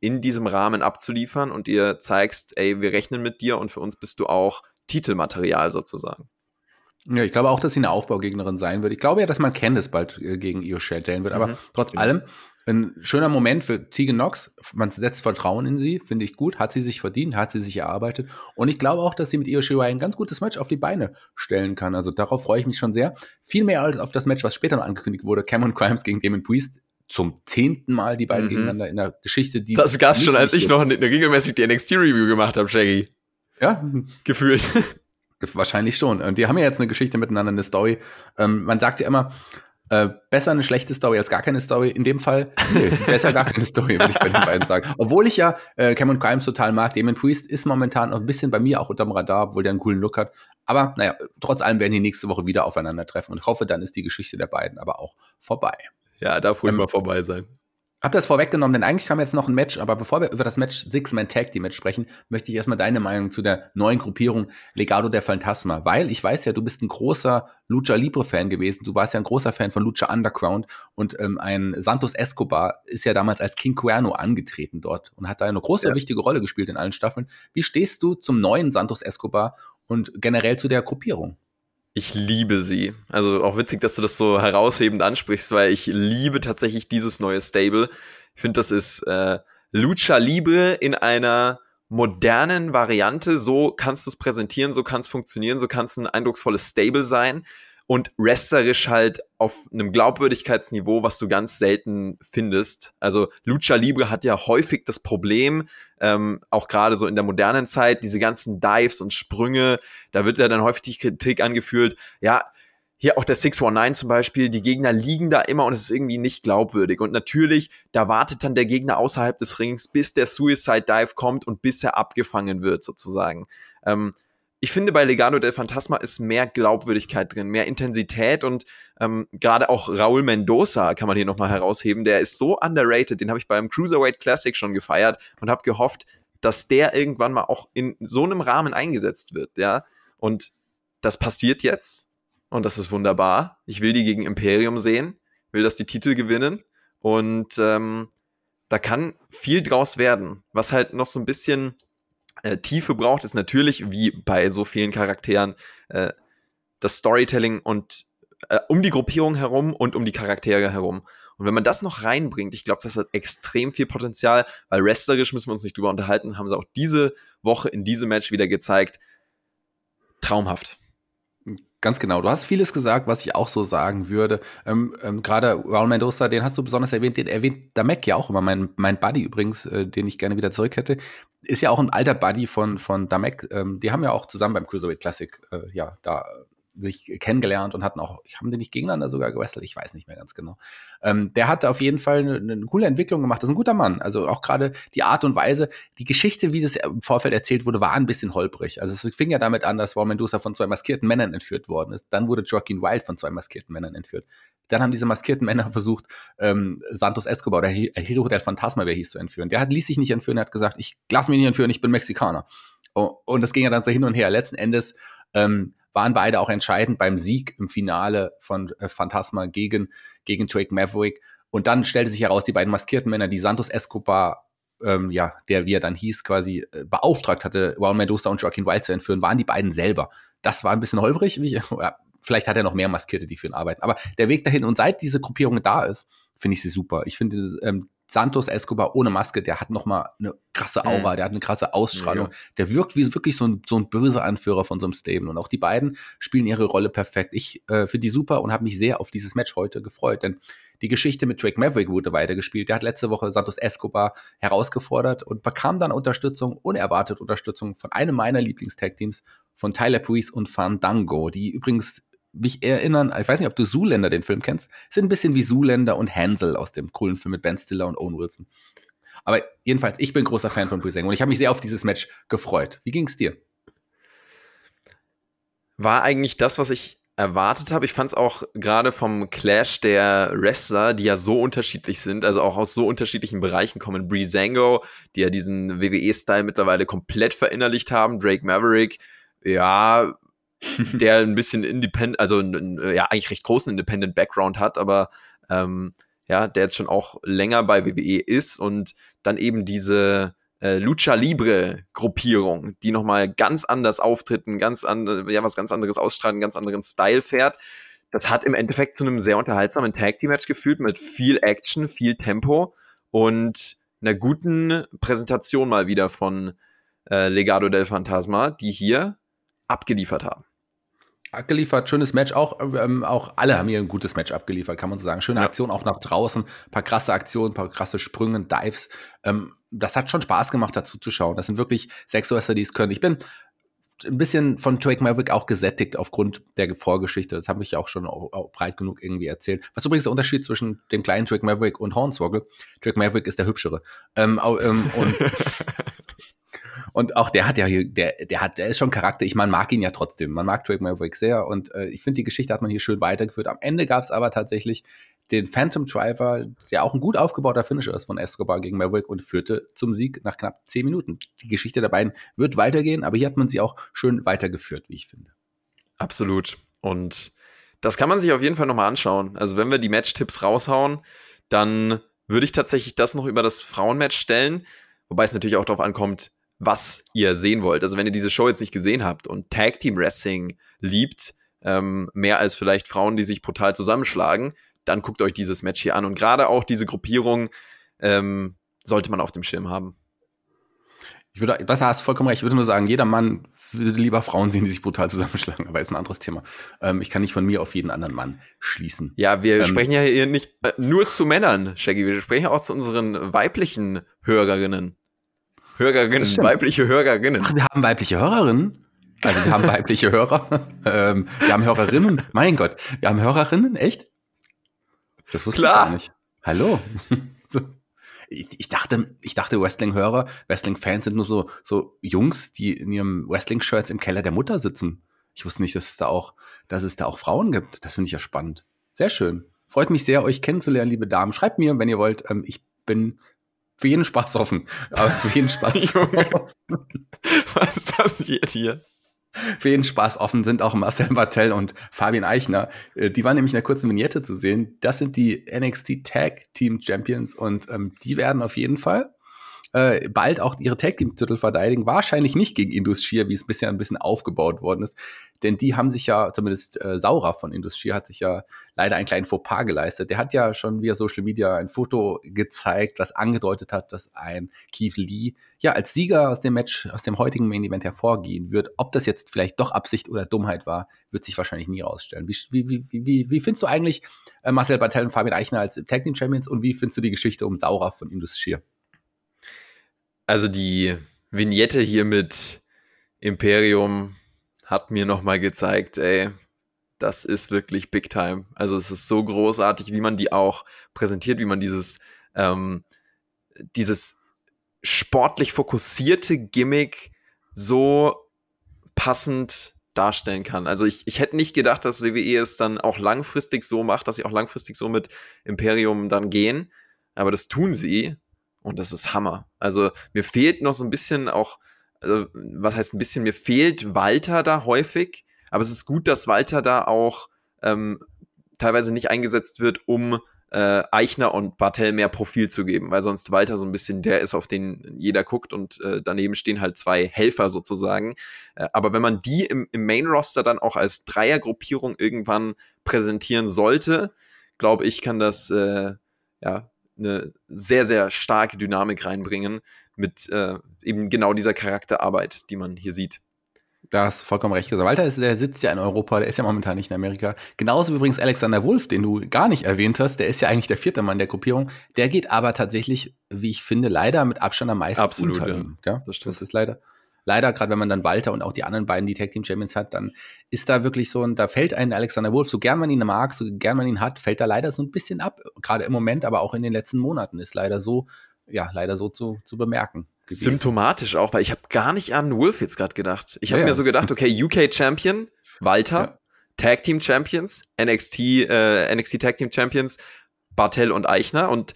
Speaker 2: in diesem Rahmen abzuliefern und ihr zeigst, ey, wir rechnen mit dir und für uns bist du auch Titelmaterial sozusagen.
Speaker 1: Ja, ich glaube auch, dass sie eine Aufbaugegnerin sein wird. Ich glaube ja, dass man Candice bald äh, gegen Io stellen wird, aber mhm, trotz genau. allem ein schöner Moment für Tegan Knox. Man setzt Vertrauen in sie, finde ich gut. Hat sie sich verdient, hat sie sich erarbeitet. Und ich glaube auch, dass sie mit Io Shirai ein ganz gutes Match auf die Beine stellen kann. Also darauf freue ich mich schon sehr. Viel mehr als auf das Match, was später noch angekündigt wurde. Cameron Crimes gegen Damon Priest. Zum zehnten Mal die beiden mhm. gegeneinander in der Geschichte.
Speaker 2: Die das gab es schon, als ich noch eine, eine regelmäßig die NXT-Review gemacht habe, Shaggy.
Speaker 1: Ja. Gefühlt. Wahrscheinlich schon. Und die haben ja jetzt eine Geschichte miteinander, eine Story. Ähm, man sagt ja immer, äh, besser eine schlechte Story als gar keine Story. In dem Fall, nee, besser gar keine Story, würde ich bei den beiden sagen. Obwohl ich ja äh, Cameron Crimes total mag. Damon Priest ist momentan noch ein bisschen bei mir auch unterm Radar, obwohl der einen coolen Look hat. Aber naja, trotz allem werden die nächste Woche wieder aufeinandertreffen. Und ich hoffe, dann ist die Geschichte der beiden aber auch vorbei.
Speaker 2: Ja, darf ruhig ähm, mal vorbei sein.
Speaker 1: Hab das vorweggenommen, denn eigentlich kam jetzt noch ein Match, aber bevor wir über das Match Six-Man Tag Team Match sprechen, möchte ich erstmal deine Meinung zu der neuen Gruppierung Legado der Phantasma, weil ich weiß ja, du bist ein großer Lucha Libre Fan gewesen, du warst ja ein großer Fan von Lucha Underground und ähm, ein Santos Escobar ist ja damals als King Cuerno angetreten dort und hat da eine große, ja. wichtige Rolle gespielt in allen Staffeln. Wie stehst du zum neuen Santos Escobar und generell zu der Gruppierung?
Speaker 2: Ich liebe sie. Also auch witzig, dass du das so heraushebend ansprichst, weil ich liebe tatsächlich dieses neue Stable. Ich finde, das ist äh, Lucha Libre in einer modernen Variante. So kannst du es präsentieren, so kann es funktionieren, so kann es ein eindrucksvolles Stable sein und wrestlerisch halt auf einem Glaubwürdigkeitsniveau, was du ganz selten findest. Also Lucha Libre hat ja häufig das Problem, ähm, auch gerade so in der modernen Zeit, diese ganzen Dives und Sprünge, da wird ja dann häufig die Kritik angeführt, ja, hier auch der 619 zum Beispiel, die Gegner liegen da immer und es ist irgendwie nicht glaubwürdig. Und natürlich, da wartet dann der Gegner außerhalb des Rings, bis der Suicide Dive kommt und bis er abgefangen wird, sozusagen. Ähm, ich finde, bei Legado del Fantasma ist mehr Glaubwürdigkeit drin, mehr Intensität und ähm, gerade auch Raul Mendoza kann man hier nochmal herausheben. Der ist so underrated, den habe ich beim Cruiserweight Classic schon gefeiert und habe gehofft, dass der irgendwann mal auch in so einem Rahmen eingesetzt wird, ja. Und das passiert jetzt und das ist wunderbar. Ich will die gegen Imperium sehen, will, dass die Titel gewinnen und ähm, da kann viel draus werden. Was halt noch so ein bisschen äh, Tiefe braucht, ist natürlich, wie bei so vielen Charakteren, äh, das Storytelling und äh, um die Gruppierung herum und um die Charaktere herum. Und wenn man das noch reinbringt, ich glaube, das hat extrem viel Potenzial, weil wrestlerisch müssen wir uns nicht drüber unterhalten, haben sie auch diese Woche in diesem Match wieder gezeigt. Traumhaft.
Speaker 1: Ganz genau. Du hast vieles gesagt, was ich auch so sagen würde. Ähm, ähm, Gerade Raul Mendoza, den hast du besonders erwähnt, den erwähnt Damek ja auch immer, mein, mein Buddy übrigens, äh, den ich gerne wieder zurück hätte. Ist ja auch ein alter Buddy von, von Damek. Ähm, die haben ja auch zusammen beim Cruiserweight Classic, äh, ja, da sich kennengelernt und hatten auch, haben die nicht gegeneinander sogar gewrestelt? Ich weiß nicht mehr ganz genau. Ähm, der hat auf jeden Fall eine, eine, coole Entwicklung gemacht. Das ist ein guter Mann. Also auch gerade die Art und Weise, die Geschichte, wie das im Vorfeld erzählt wurde, war ein bisschen holprig. Also es fing ja damit an, dass War Mendoza von zwei maskierten Männern entführt worden ist. Dann wurde Joaquin Wild von zwei maskierten Männern entführt. Dann haben diese maskierten Männer versucht, ähm, Santos Escobar oder Hero del Phantasma, wer hieß, zu entführen. Der hat, ließ sich nicht entführen, er hat gesagt, ich lass mich nicht entführen, ich bin Mexikaner. Und das ging ja dann so hin und her. Letzten Endes ähm, waren beide auch entscheidend beim Sieg im Finale von äh, Phantasma gegen, gegen Drake Maverick. Und dann stellte sich heraus, die beiden maskierten Männer, die Santos Escobar, ähm, ja, der wie er dann hieß, quasi äh, beauftragt hatte, Raul Mendoza und Joaquin Wild zu entführen, waren die beiden selber. Das war ein bisschen holprig, wie, oder vielleicht hat er noch mehr Maskierte, die für ihn arbeiten. Aber der Weg dahin und seit diese Gruppierung da ist, finde ich sie super. Ich finde, ähm, Santos Escobar ohne Maske, der hat noch mal eine krasse Aura, mhm. der hat eine krasse Ausstrahlung. Ja. Der wirkt wie wirklich so ein, so ein böser Anführer von so einem Stable. Und auch die beiden spielen ihre Rolle perfekt. Ich äh, finde die super und habe mich sehr auf dieses Match heute gefreut, denn die Geschichte mit Drake Maverick wurde weitergespielt. Der hat letzte Woche Santos Escobar herausgefordert und bekam dann Unterstützung, unerwartet Unterstützung von einem meiner Lieblingstag-Teams, von Tyler Breeze und Fandango, die übrigens mich erinnern, ich weiß nicht, ob du Zoolander den Film kennst, sind ein bisschen wie Zoolander und Hansel aus dem coolen Film mit Ben Stiller und Owen Wilson. Aber jedenfalls, ich bin großer Fan von Breezango und ich habe mich sehr auf dieses Match gefreut. Wie ging es dir?
Speaker 2: War eigentlich das, was ich erwartet habe. Ich fand es auch gerade vom Clash der Wrestler, die ja so unterschiedlich sind, also auch aus so unterschiedlichen Bereichen kommen. Breezango, die ja diesen WWE-Style mittlerweile komplett verinnerlicht haben. Drake Maverick, ja, der ein bisschen independent, also ja, eigentlich recht großen Independent Background hat, aber ähm, ja, der jetzt schon auch länger bei WWE ist und dann eben diese äh, Lucha Libre Gruppierung, die nochmal ganz anders auftritt, ganz andere, ja, was ganz anderes ausstrahlt, einen ganz anderen Style fährt. Das hat im Endeffekt zu einem sehr unterhaltsamen Tag Team Match geführt mit viel Action, viel Tempo und einer guten Präsentation mal wieder von äh, Legado del Fantasma, die hier abgeliefert haben
Speaker 1: abgeliefert, schönes Match, auch, ähm, auch alle haben hier ein gutes Match abgeliefert, kann man so sagen. Schöne ja. Aktion auch nach draußen, paar krasse Aktionen, paar krasse Sprünge, Dives. Ähm, das hat schon Spaß gemacht, dazu zu schauen. Das sind wirklich sechs Wrestler, die es können. Ich bin ein bisschen von Drake Maverick auch gesättigt aufgrund der Vorgeschichte. Das habe ich ja auch schon auch, auch breit genug irgendwie erzählt. Was übrigens der Unterschied zwischen dem kleinen Drake Maverick und Hornswoggle? Drake Maverick ist der hübschere. Ähm, ähm, und Und auch der hat ja hier, der, der hat, der ist schon Charakter. Ich, man mag ihn ja trotzdem. Man mag Drake Maverick sehr. Und äh, ich finde, die Geschichte hat man hier schön weitergeführt. Am Ende gab es aber tatsächlich den Phantom Driver, der auch ein gut aufgebauter Finisher ist von Escobar gegen Maverick und führte zum Sieg nach knapp zehn Minuten. Die Geschichte der beiden wird weitergehen, aber hier hat man sie auch schön weitergeführt, wie ich finde.
Speaker 2: Absolut. Und das kann man sich auf jeden Fall nochmal anschauen. Also wenn wir die Match-Tipps raushauen, dann würde ich tatsächlich das noch über das Frauenmatch stellen. Wobei es natürlich auch darauf ankommt, was ihr sehen wollt. Also wenn ihr diese Show jetzt nicht gesehen habt und Tag Team Wrestling liebt, ähm, mehr als vielleicht Frauen, die sich brutal zusammenschlagen, dann guckt euch dieses Match hier an. Und gerade auch diese Gruppierung ähm, sollte man auf dem Schirm haben.
Speaker 1: Ich würde, das hast du vollkommen recht. Ich würde nur sagen, jeder Mann würde lieber Frauen sehen, die sich brutal zusammenschlagen, aber ist ein anderes Thema. Ähm, ich kann nicht von mir auf jeden anderen Mann schließen.
Speaker 2: Ja, wir ähm, sprechen ja hier nicht äh, nur zu Männern, Shaggy. Wir sprechen auch zu unseren weiblichen Hörerinnen. Hörerinnen, weibliche Hörerinnen.
Speaker 1: Ach, wir haben weibliche Hörerinnen? Also wir haben weibliche Hörer, ähm, wir haben Hörerinnen, mein Gott, wir haben Hörerinnen, echt? Das wusste Klar. ich gar nicht. Hallo. ich, ich dachte, ich dachte Wrestling-Hörer, Wrestling-Fans sind nur so, so Jungs, die in ihrem Wrestling-Shirts im Keller der Mutter sitzen. Ich wusste nicht, dass es da auch, dass es da auch Frauen gibt. Das finde ich ja spannend. Sehr schön. Freut mich sehr, euch kennenzulernen, liebe Damen. Schreibt mir, wenn ihr wollt. Ähm, ich bin für jeden Spaß offen. Aber für jeden Spaß.
Speaker 2: Was passiert hier?
Speaker 1: für jeden Spaß offen sind auch Marcel Martel und Fabian Eichner. Äh, die waren nämlich in der kurzen Vignette zu sehen. Das sind die NXT Tag Team Champions und ähm, die werden auf jeden Fall äh, bald auch ihre Tag Team Titel verteidigen. Wahrscheinlich nicht gegen Indus Shear, wie es bisher ein bisschen aufgebaut worden ist. Denn die haben sich ja, zumindest äh, Saurer von Indus Shear hat sich ja leider einen kleinen Fauxpas geleistet. Der hat ja schon via Social Media ein Foto gezeigt, das angedeutet hat, dass ein Keith Lee ja als Sieger aus dem Match, aus dem heutigen Main Event hervorgehen wird. Ob das jetzt vielleicht doch Absicht oder Dummheit war, wird sich wahrscheinlich nie rausstellen. Wie, wie, wie, wie, wie findest du eigentlich äh, Marcel Bartel und Fabian Eichner als Tag Team Champions und wie findest du die Geschichte um Saurer von Indus Shear?
Speaker 2: Also die Vignette hier mit Imperium hat mir nochmal gezeigt, ey, das ist wirklich Big Time. Also es ist so großartig, wie man die auch präsentiert, wie man dieses, ähm, dieses sportlich fokussierte Gimmick so passend darstellen kann. Also ich, ich hätte nicht gedacht, dass WWE es dann auch langfristig so macht, dass sie auch langfristig so mit Imperium dann gehen. Aber das tun sie und das ist Hammer. Also mir fehlt noch so ein bisschen auch, also, was heißt ein bisschen, mir fehlt Walter da häufig, aber es ist gut, dass Walter da auch ähm, teilweise nicht eingesetzt wird, um äh, Eichner und Bartel mehr Profil zu geben, weil sonst Walter so ein bisschen der ist, auf den jeder guckt und äh, daneben stehen halt zwei Helfer sozusagen. Äh, aber wenn man die im, im Main-Roster dann auch als Dreiergruppierung irgendwann präsentieren sollte, glaube ich, kann das äh, ja eine sehr, sehr starke Dynamik reinbringen mit äh, eben genau dieser Charakterarbeit, die man hier sieht.
Speaker 1: Da hast du vollkommen recht gesagt. Walter ist, der sitzt ja in Europa, der ist ja momentan nicht in Amerika. Genauso übrigens Alexander Wolf, den du gar nicht erwähnt hast, der ist ja eigentlich der vierte Mann der Gruppierung. Der geht aber tatsächlich, wie ich finde, leider mit Abstand am meisten
Speaker 2: Absolut, unter.
Speaker 1: Ja. ja. Das, das ist leider, leider, gerade wenn man dann Walter und auch die anderen beiden, die Tag Team Champions hat, dann ist da wirklich so ein, da fällt ein Alexander Wolf, so gern man ihn mag, so gern man ihn hat, fällt da leider so ein bisschen ab. Gerade im Moment, aber auch in den letzten Monaten ist leider so, ja, leider so zu, zu bemerken.
Speaker 2: Gewesen. Symptomatisch auch, weil ich habe gar nicht an Wolf jetzt gerade gedacht. Ich habe ja, mir so gedacht, okay, UK Champion, Walter, ja. Tag Team Champions, NXT, äh, NXT Tag Team Champions, Bartel und Eichner und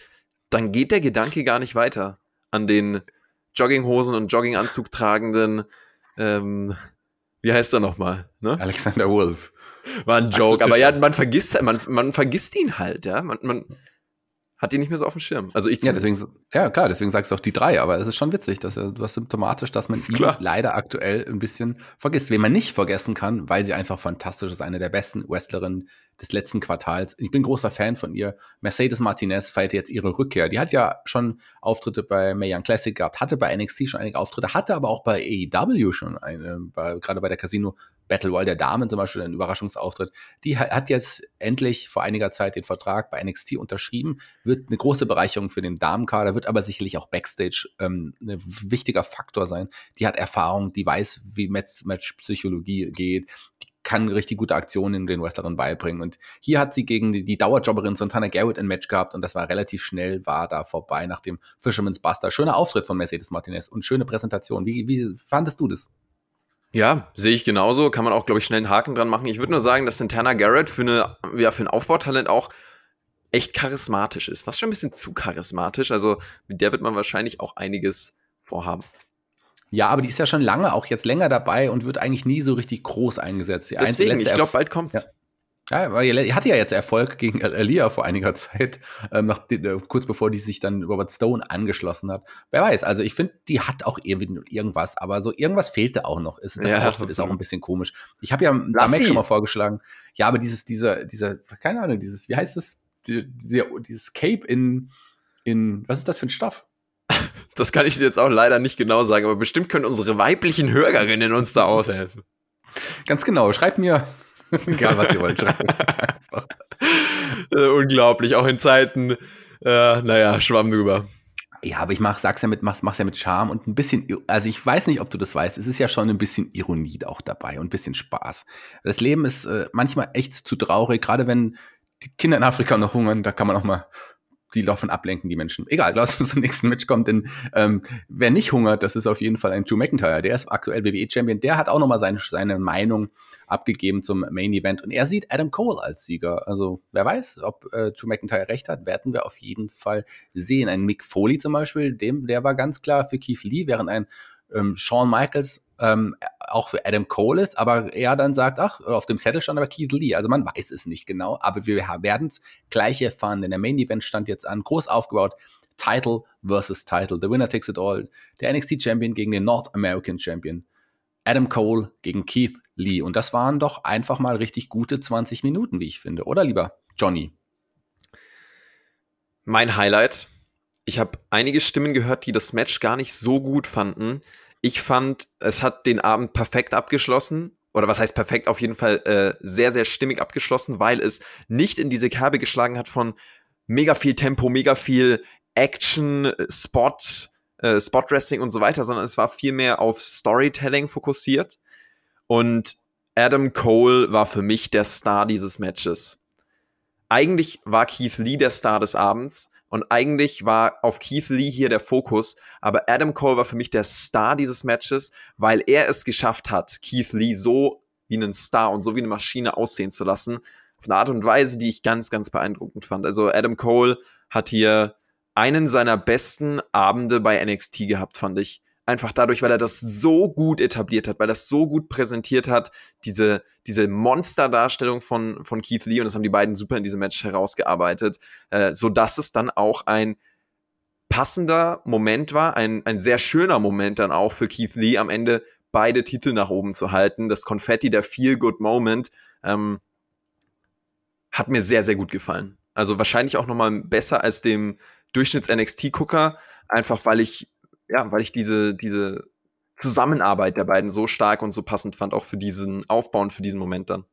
Speaker 2: dann geht der Gedanke gar nicht weiter an den Jogginghosen und Jogginganzug tragenden, ähm, wie heißt er nochmal?
Speaker 1: Ne? Alexander Wolf.
Speaker 2: War ein Joke, aber ja, man vergisst, man, man vergisst ihn halt, ja. Man, man hat ihn nicht mehr so auf dem Schirm. Also ich.
Speaker 1: Ja, deswegen, ja, klar, deswegen sagst du auch die drei, aber es ist schon witzig, dass er, du hast symptomatisch, dass man ihn leider aktuell ein bisschen vergisst. Wen man nicht vergessen kann, weil sie einfach fantastisch ist, eine der besten Wrestlerinnen des letzten Quartals. Ich bin großer Fan von ihr. Mercedes Martinez feiert jetzt ihre Rückkehr. Die hat ja schon Auftritte bei Mae Young Classic gehabt, hatte bei NXT schon einige Auftritte, hatte aber auch bei AEW schon eine, bei, gerade bei der Casino Battle Royale der Damen zum Beispiel, einen Überraschungsauftritt. Die hat jetzt endlich vor einiger Zeit den Vertrag bei NXT unterschrieben, wird eine große Bereicherung für den Damenkader, wird aber sicherlich auch Backstage ähm, ein wichtiger Faktor sein. Die hat Erfahrung, die weiß, wie Match-Psychologie geht, kann richtig gute Aktionen den Wrestlerinnen beibringen. Und hier hat sie gegen die, die Dauerjobberin Santana Garrett ein Match gehabt und das war relativ schnell, war da vorbei nach dem Fisherman's Buster. Schöner Auftritt von Mercedes Martinez und schöne Präsentation. Wie, wie fandest du das?
Speaker 2: Ja, sehe ich genauso. Kann man auch, glaube ich, schnell einen Haken dran machen. Ich würde nur sagen, dass Santana Garrett für, eine, ja, für ein Aufbautalent auch echt charismatisch ist. Was schon ein bisschen zu charismatisch. Also mit der wird man wahrscheinlich auch einiges vorhaben.
Speaker 1: Ja, aber die ist ja schon lange, auch jetzt länger dabei und wird eigentlich nie so richtig groß eingesetzt. Die
Speaker 2: Deswegen, ich glaube, bald kommt's.
Speaker 1: Ja. Ja, weil er hatte ja jetzt Erfolg gegen Elia vor einiger Zeit, ähm, nach, äh, kurz bevor die sich dann Robert Stone angeschlossen hat. Wer weiß, also ich finde, die hat auch irgendwie irgendwas, aber so irgendwas fehlte auch noch. Ist, das ja, Outfit ist auch ein bisschen komisch. Ich habe ja Mac schon mal vorgeschlagen. Ja, aber dieses, dieser, dieser, keine Ahnung, dieses, wie heißt das? Die, dieses Cape in, in, was ist das für ein Stoff?
Speaker 2: Das kann ich jetzt auch leider nicht genau sagen, aber bestimmt können unsere weiblichen Hörerinnen uns da aushelfen.
Speaker 1: Ganz genau. Schreibt mir, egal was ihr wollt,
Speaker 2: äh, unglaublich, auch in Zeiten, äh, naja, schwamm drüber.
Speaker 1: Ja, aber ich mach, sag's ja mit, mach's, mach's ja mit Charme und ein bisschen, also ich weiß nicht, ob du das weißt, es ist ja schon ein bisschen Ironie auch dabei und ein bisschen Spaß. Das Leben ist äh, manchmal echt zu traurig, gerade wenn die Kinder in Afrika noch hungern, da kann man auch mal die davon ablenken, die Menschen. Egal, lass uns zum nächsten Match kommen, denn ähm, wer nicht hungert, das ist auf jeden Fall ein Drew McIntyre. Der ist aktuell WWE-Champion. Der hat auch nochmal seine, seine Meinung abgegeben zum Main Event und er sieht Adam Cole als Sieger. Also wer weiß, ob äh, Drew McIntyre recht hat, werden wir auf jeden Fall sehen. Ein Mick Foley zum Beispiel, dem, der war ganz klar für Keith Lee, während ein ähm, Shawn Michaels ähm, auch für Adam Cole ist, aber er dann sagt, ach, auf dem Zettel stand aber Keith Lee. Also man weiß es nicht genau, aber wir werden es gleich erfahren, denn der Main Event stand jetzt an, groß aufgebaut. Title versus Title. The winner takes it all. Der NXT Champion gegen den North American Champion. Adam Cole gegen Keith Lee. Und das waren doch einfach mal richtig gute 20 Minuten, wie ich finde. Oder lieber Johnny?
Speaker 2: Mein Highlight. Ich habe einige Stimmen gehört, die das Match gar nicht so gut fanden. Ich fand, es hat den Abend perfekt abgeschlossen. Oder was heißt perfekt? Auf jeden Fall äh, sehr, sehr stimmig abgeschlossen, weil es nicht in diese Kerbe geschlagen hat von mega viel Tempo, mega viel Action, Spot, äh, Spot Wrestling und so weiter, sondern es war viel mehr auf Storytelling fokussiert. Und Adam Cole war für mich der Star dieses Matches. Eigentlich war Keith Lee der Star des Abends, und eigentlich war auf Keith Lee hier der Fokus, aber Adam Cole war für mich der Star dieses Matches, weil er es geschafft hat, Keith Lee so wie einen Star und so wie eine Maschine aussehen zu lassen. Auf eine Art und Weise, die ich ganz, ganz beeindruckend fand. Also Adam Cole hat hier einen seiner besten Abende bei NXT gehabt, fand ich einfach dadurch, weil er das so gut etabliert hat, weil er das so gut präsentiert hat, diese, diese Monsterdarstellung von, von Keith Lee, und das haben die beiden super in diesem Match herausgearbeitet, äh, so dass es dann auch ein passender Moment war, ein, ein sehr schöner Moment dann auch für Keith Lee am Ende beide Titel nach oben zu halten. Das Konfetti, der Feel-Good-Moment, ähm, hat mir sehr, sehr gut gefallen. Also wahrscheinlich auch noch mal besser als dem Durchschnitts-NXT-Gucker, einfach weil ich ja, weil ich diese, diese Zusammenarbeit der beiden so stark und so passend fand, auch für diesen Aufbau und für diesen Moment dann.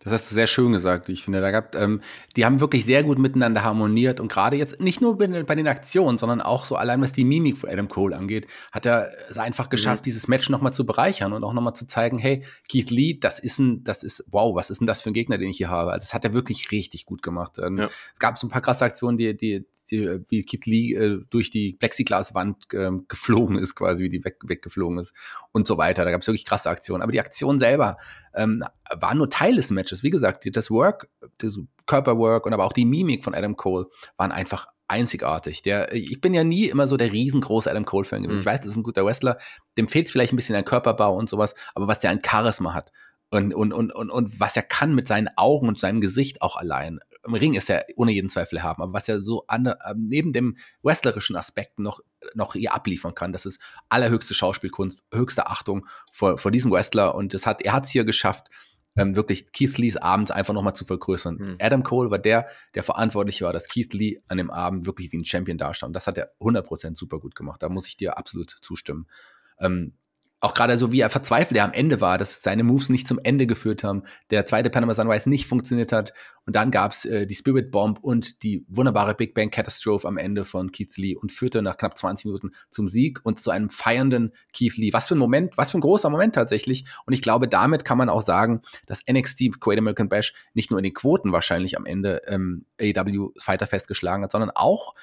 Speaker 1: Das hast du sehr schön gesagt. Ich finde, da gab, ähm, die haben wirklich sehr gut miteinander harmoniert und gerade jetzt nicht nur bei, bei, den Aktionen, sondern auch so allein was die Mimik von Adam Cole angeht, hat er es einfach geschafft, mhm. dieses Match nochmal zu bereichern und auch nochmal zu zeigen, hey, Keith Lee, das ist ein, das ist, wow, was ist denn das für ein Gegner, den ich hier habe? Also das hat er wirklich richtig gut gemacht. Ähm, ja. Es gab so ein paar krasse Aktionen, die, die, die, wie Kit Lee äh, durch die Plexiglaswand äh, geflogen ist, quasi, wie die weg, weggeflogen ist und so weiter. Da gab es wirklich krasse Aktionen. Aber die Aktion selber ähm, war nur Teil des Matches. Wie gesagt, das Work, das Körperwork und aber auch die Mimik von Adam Cole waren einfach einzigartig. Der, ich bin ja nie immer so der riesengroße Adam Cole-Fan gewesen. Mhm. Ich weiß, das ist ein guter Wrestler. Dem fehlt vielleicht ein bisschen an Körperbau und sowas, aber was der an Charisma hat und, und, und, und, und was er kann mit seinen Augen und seinem Gesicht auch allein im Ring ist er ohne jeden Zweifel haben, aber was er so an, äh, neben dem wrestlerischen Aspekt noch, noch hier abliefern kann, das ist allerhöchste Schauspielkunst, höchste Achtung vor, vor diesem Wrestler und das hat, er hat es hier geschafft, ähm, wirklich Keith Lees Abend einfach nochmal zu vergrößern. Mhm. Adam Cole war der, der verantwortlich war, dass Keith Lee an dem Abend wirklich wie ein Champion dastand. Und das hat er 100% super gut gemacht. Da muss ich dir absolut zustimmen. Ähm, auch gerade so wie er verzweifelt er am Ende war, dass seine Moves nicht zum Ende geführt haben, der zweite Panama Sunrise nicht funktioniert hat und dann gab's äh, die Spirit Bomb und die wunderbare Big Bang Catastrophe am Ende von Keith Lee und führte nach knapp 20 Minuten zum Sieg und zu einem feiernden Keith Lee. Was für ein Moment, was für ein großer Moment tatsächlich und ich glaube, damit kann man auch sagen, dass NXT Great American Bash nicht nur in den Quoten wahrscheinlich am Ende ähm, AEW Fighter festgeschlagen hat, sondern auch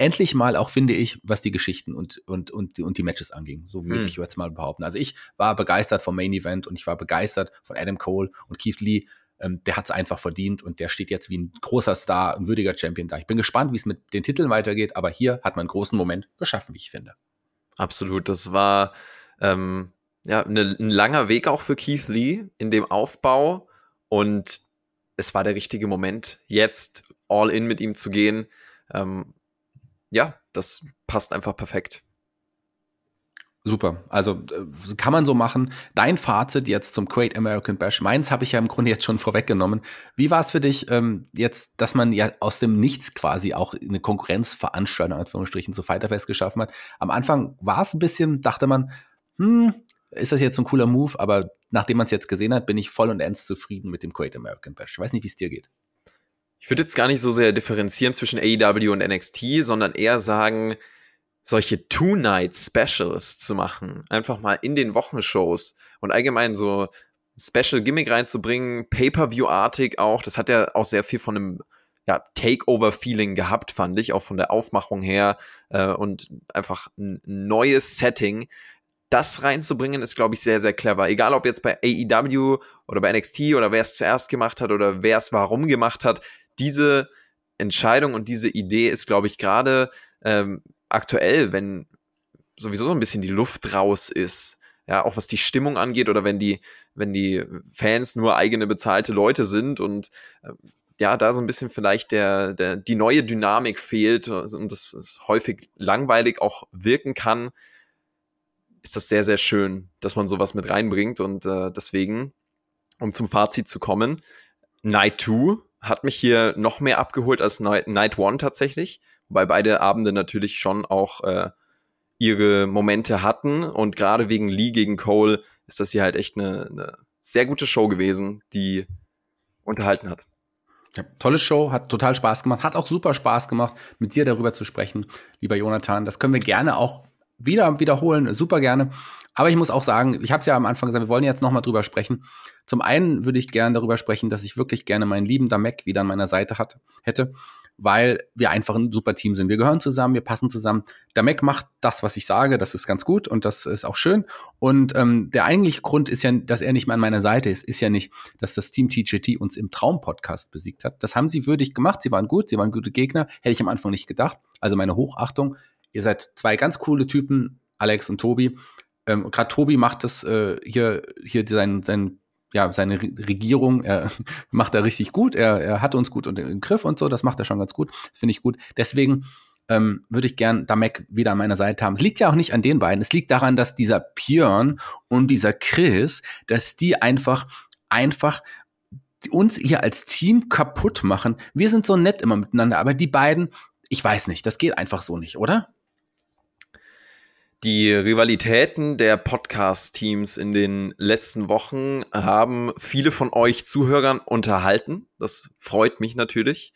Speaker 1: endlich mal auch, finde ich, was die Geschichten und, und, und, und die Matches anging. So würde hm. ich jetzt mal behaupten. Also ich war begeistert vom Main Event und ich war begeistert von Adam Cole und Keith Lee. Ähm, der hat es einfach verdient und der steht jetzt wie ein großer Star, ein würdiger Champion da. Ich bin gespannt, wie es mit den Titeln weitergeht, aber hier hat man einen großen Moment geschaffen, wie ich finde.
Speaker 2: Absolut. Das war ähm, ja ne, ein langer Weg auch für Keith Lee in dem Aufbau und es war der richtige Moment, jetzt all in mit ihm zu gehen. Ähm, ja, das passt einfach perfekt.
Speaker 1: Super. Also äh, kann man so machen. Dein Fazit jetzt zum Great American Bash. Meins habe ich ja im Grunde jetzt schon vorweggenommen. Wie war es für dich ähm, jetzt, dass man ja aus dem Nichts quasi auch eine Konkurrenzveranstaltung, Anführungsstrichen, zu Fighterfest geschaffen hat? Am Anfang war es ein bisschen, dachte man, hm, ist das jetzt ein cooler Move? Aber nachdem man es jetzt gesehen hat, bin ich voll und ernst zufrieden mit dem Great American Bash. Ich weiß nicht, wie es dir geht.
Speaker 2: Ich würde jetzt gar nicht so sehr differenzieren zwischen AEW und NXT, sondern eher sagen, solche Two-Night-Specials zu machen, einfach mal in den Wochenshows und allgemein so Special Gimmick reinzubringen, Pay-per-view-artig auch. Das hat ja auch sehr viel von einem ja, Takeover-Feeling gehabt, fand ich, auch von der Aufmachung her äh, und einfach ein neues Setting. Das reinzubringen, ist, glaube ich, sehr, sehr clever. Egal, ob jetzt bei AEW oder bei NXT oder wer es zuerst gemacht hat oder wer es warum gemacht hat, diese Entscheidung und diese Idee ist, glaube ich, gerade ähm, aktuell, wenn sowieso so ein bisschen die Luft raus ist, ja, auch was die Stimmung angeht oder wenn die, wenn die Fans nur eigene bezahlte Leute sind und äh, ja, da so ein bisschen vielleicht der, der, die neue Dynamik fehlt und das häufig langweilig auch wirken kann, ist das sehr, sehr schön, dass man sowas mit reinbringt und äh, deswegen, um zum Fazit zu kommen, Night 2 hat mich hier noch mehr abgeholt als Night, One tatsächlich, wobei beide Abende natürlich schon auch äh, ihre Momente hatten und gerade wegen Lee gegen Cole ist das hier halt echt eine, eine sehr gute Show gewesen, die unterhalten hat.
Speaker 1: Ja, tolle Show, hat total Spaß gemacht, hat auch super Spaß gemacht, mit dir darüber zu sprechen, lieber Jonathan. Das können wir gerne auch wieder wiederholen, super gerne. Aber ich muss auch sagen, ich habe es ja am Anfang gesagt, wir wollen jetzt noch mal drüber sprechen. Zum einen würde ich gerne darüber sprechen, dass ich wirklich gerne meinen lieben Damek wieder an meiner Seite hat, hätte weil wir einfach ein super Team sind. Wir gehören zusammen, wir passen zusammen. Mac macht das, was ich sage, das ist ganz gut und das ist auch schön. Und ähm, der eigentliche Grund ist ja, dass er nicht mehr an meiner Seite ist, ist ja nicht, dass das Team TGT uns im Traum-Podcast besiegt hat. Das haben sie würdig gemacht, sie waren gut, sie waren gute Gegner, hätte ich am Anfang nicht gedacht. Also meine Hochachtung. Ihr seid zwei ganz coole Typen, Alex und Tobi. Ähm, Gerade Tobi macht das äh, hier, hier sein, sein ja, seine Regierung er macht er richtig gut. Er, er hat uns gut unter den Griff und so. Das macht er schon ganz gut. Das finde ich gut. Deswegen ähm, würde ich gern Damek wieder an meiner Seite haben. Es liegt ja auch nicht an den beiden. Es liegt daran, dass dieser Björn und dieser Chris, dass die einfach, einfach uns hier als Team kaputt machen. Wir sind so nett immer miteinander, aber die beiden, ich weiß nicht, das geht einfach so nicht, oder?
Speaker 2: Die Rivalitäten der Podcast-Teams in den letzten Wochen haben viele von euch Zuhörern unterhalten. Das freut mich natürlich.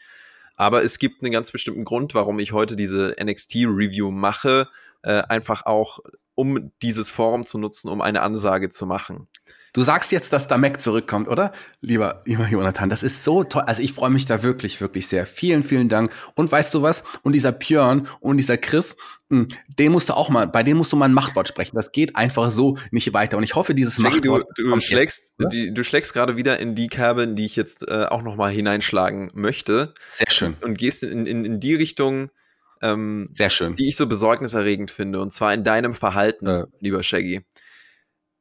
Speaker 2: Aber es gibt einen ganz bestimmten Grund, warum ich heute diese NXT-Review mache. Äh, einfach auch, um dieses Forum zu nutzen, um eine Ansage zu machen.
Speaker 1: Du sagst jetzt, dass da Mac zurückkommt, oder? Lieber, lieber Jonathan, das ist so toll. Also ich freue mich da wirklich, wirklich sehr. Vielen, vielen Dank. Und weißt du was? Und dieser Björn und dieser Chris, hm, den musst du auch mal, bei denen musst du mal ein Machtwort sprechen. Das geht einfach so nicht weiter. Und ich hoffe, dieses
Speaker 2: Jackie, Machtwort. Du, du schlägst, die, du schlägst gerade wieder in die Kerbe, in die ich jetzt äh, auch noch mal hineinschlagen möchte.
Speaker 1: Sehr schön.
Speaker 2: Und gehst in, in, in die Richtung,
Speaker 1: ähm, Sehr schön.
Speaker 2: die ich so besorgniserregend finde. Und zwar in deinem Verhalten, äh. lieber Shaggy.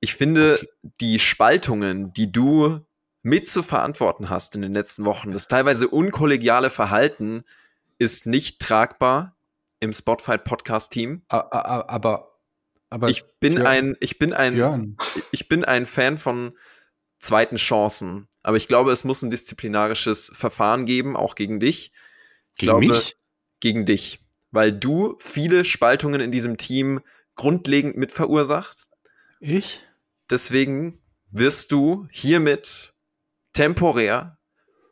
Speaker 2: Ich finde, okay. die Spaltungen, die du mit zu verantworten hast in den letzten Wochen, das teilweise unkollegiale Verhalten ist nicht tragbar im Spotfight Podcast Team.
Speaker 1: Aber, aber
Speaker 2: ich bin Björn, ein, ich bin ein, Björn. ich bin ein Fan von zweiten Chancen. Aber ich glaube, es muss ein disziplinarisches Verfahren geben, auch gegen dich.
Speaker 1: Ich gegen glaube, mich?
Speaker 2: Gegen dich. Weil du viele Spaltungen in diesem Team grundlegend mit verursachst.
Speaker 1: Ich?
Speaker 2: Deswegen wirst du hiermit temporär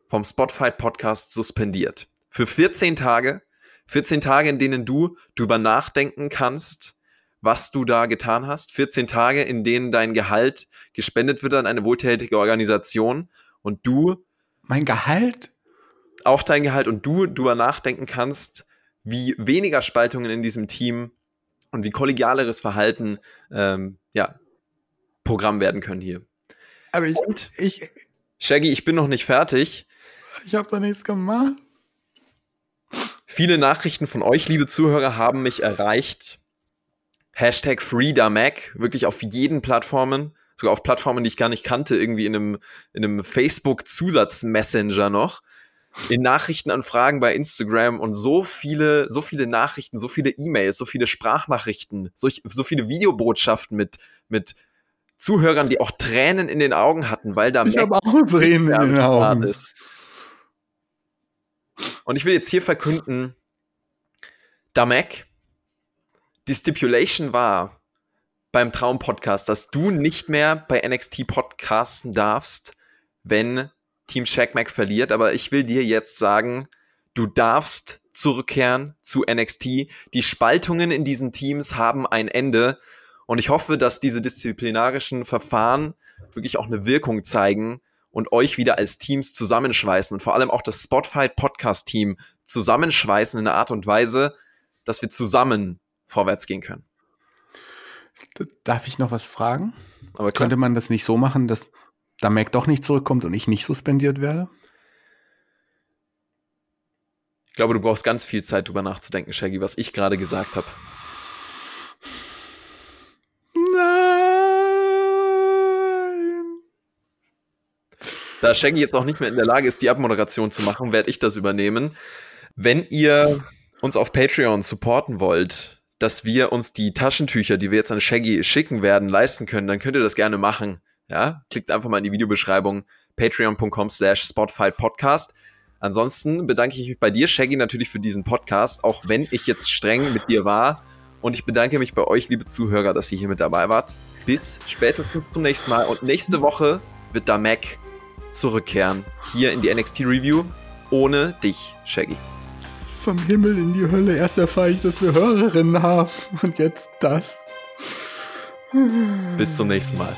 Speaker 2: vom Spotfight Podcast suspendiert. Für 14 Tage. 14 Tage, in denen du drüber nachdenken kannst, was du da getan hast. 14 Tage, in denen dein Gehalt gespendet wird an eine wohltätige Organisation und du.
Speaker 1: Mein Gehalt?
Speaker 2: Auch dein Gehalt und du drüber nachdenken kannst, wie weniger Spaltungen in diesem Team und wie kollegialeres Verhalten ähm, ja, Programm werden können hier.
Speaker 1: Aber ich, Und, ich,
Speaker 2: Shaggy, ich bin noch nicht fertig.
Speaker 1: Ich habe doch nichts gemacht.
Speaker 2: Viele Nachrichten von euch, liebe Zuhörer, haben mich erreicht. Hashtag FreeDaMac, wirklich auf jeden Plattformen, sogar auf Plattformen, die ich gar nicht kannte, irgendwie in einem, in einem Facebook-Zusatz-Messenger noch. In Nachrichtenanfragen bei Instagram und so viele, so viele Nachrichten, so viele E-Mails, so viele Sprachnachrichten, so, so viele Videobotschaften mit, mit Zuhörern, die auch Tränen in den Augen hatten, weil da
Speaker 1: ich habe auch Tränen in den Augen. ist.
Speaker 2: Und ich will jetzt hier verkünden, Damek, die Stipulation war beim Traum-Podcast, dass du nicht mehr bei NXT podcasten darfst, wenn Team Shaq Mac verliert. Aber ich will dir jetzt sagen, Du darfst zurückkehren zu NXT. Die Spaltungen in diesen Teams haben ein Ende. Und ich hoffe, dass diese disziplinarischen Verfahren wirklich auch eine Wirkung zeigen und euch wieder als Teams zusammenschweißen und vor allem auch das Spotfight Podcast Team zusammenschweißen in einer Art und Weise, dass wir zusammen vorwärts gehen können.
Speaker 3: Darf ich noch was fragen? Aber Könnte man das nicht so machen, dass da Mac doch nicht zurückkommt und ich nicht suspendiert werde?
Speaker 2: Ich glaube, du brauchst ganz viel Zeit, drüber nachzudenken, Shaggy, was ich gerade gesagt habe. Da Shaggy jetzt auch nicht mehr in der Lage ist, die Abmoderation zu machen, werde ich das übernehmen. Wenn ihr uns auf Patreon supporten wollt, dass wir uns die Taschentücher, die wir jetzt an Shaggy schicken werden, leisten können, dann könnt ihr das gerne machen. Ja, klickt einfach mal in die Videobeschreibung patreon.com slash Podcast. Ansonsten bedanke ich mich bei dir, Shaggy, natürlich für diesen Podcast, auch wenn ich jetzt streng mit dir war. Und ich bedanke mich bei euch, liebe Zuhörer, dass ihr hier mit dabei wart. Bis spätestens zum nächsten Mal. Und nächste Woche wird da Mac zurückkehren. Hier in die NXT Review. Ohne dich, Shaggy
Speaker 3: vom Himmel in die Hölle. Erst erfahre ich, dass wir Hörerinnen haben und jetzt das.
Speaker 2: Bis zum nächsten Mal.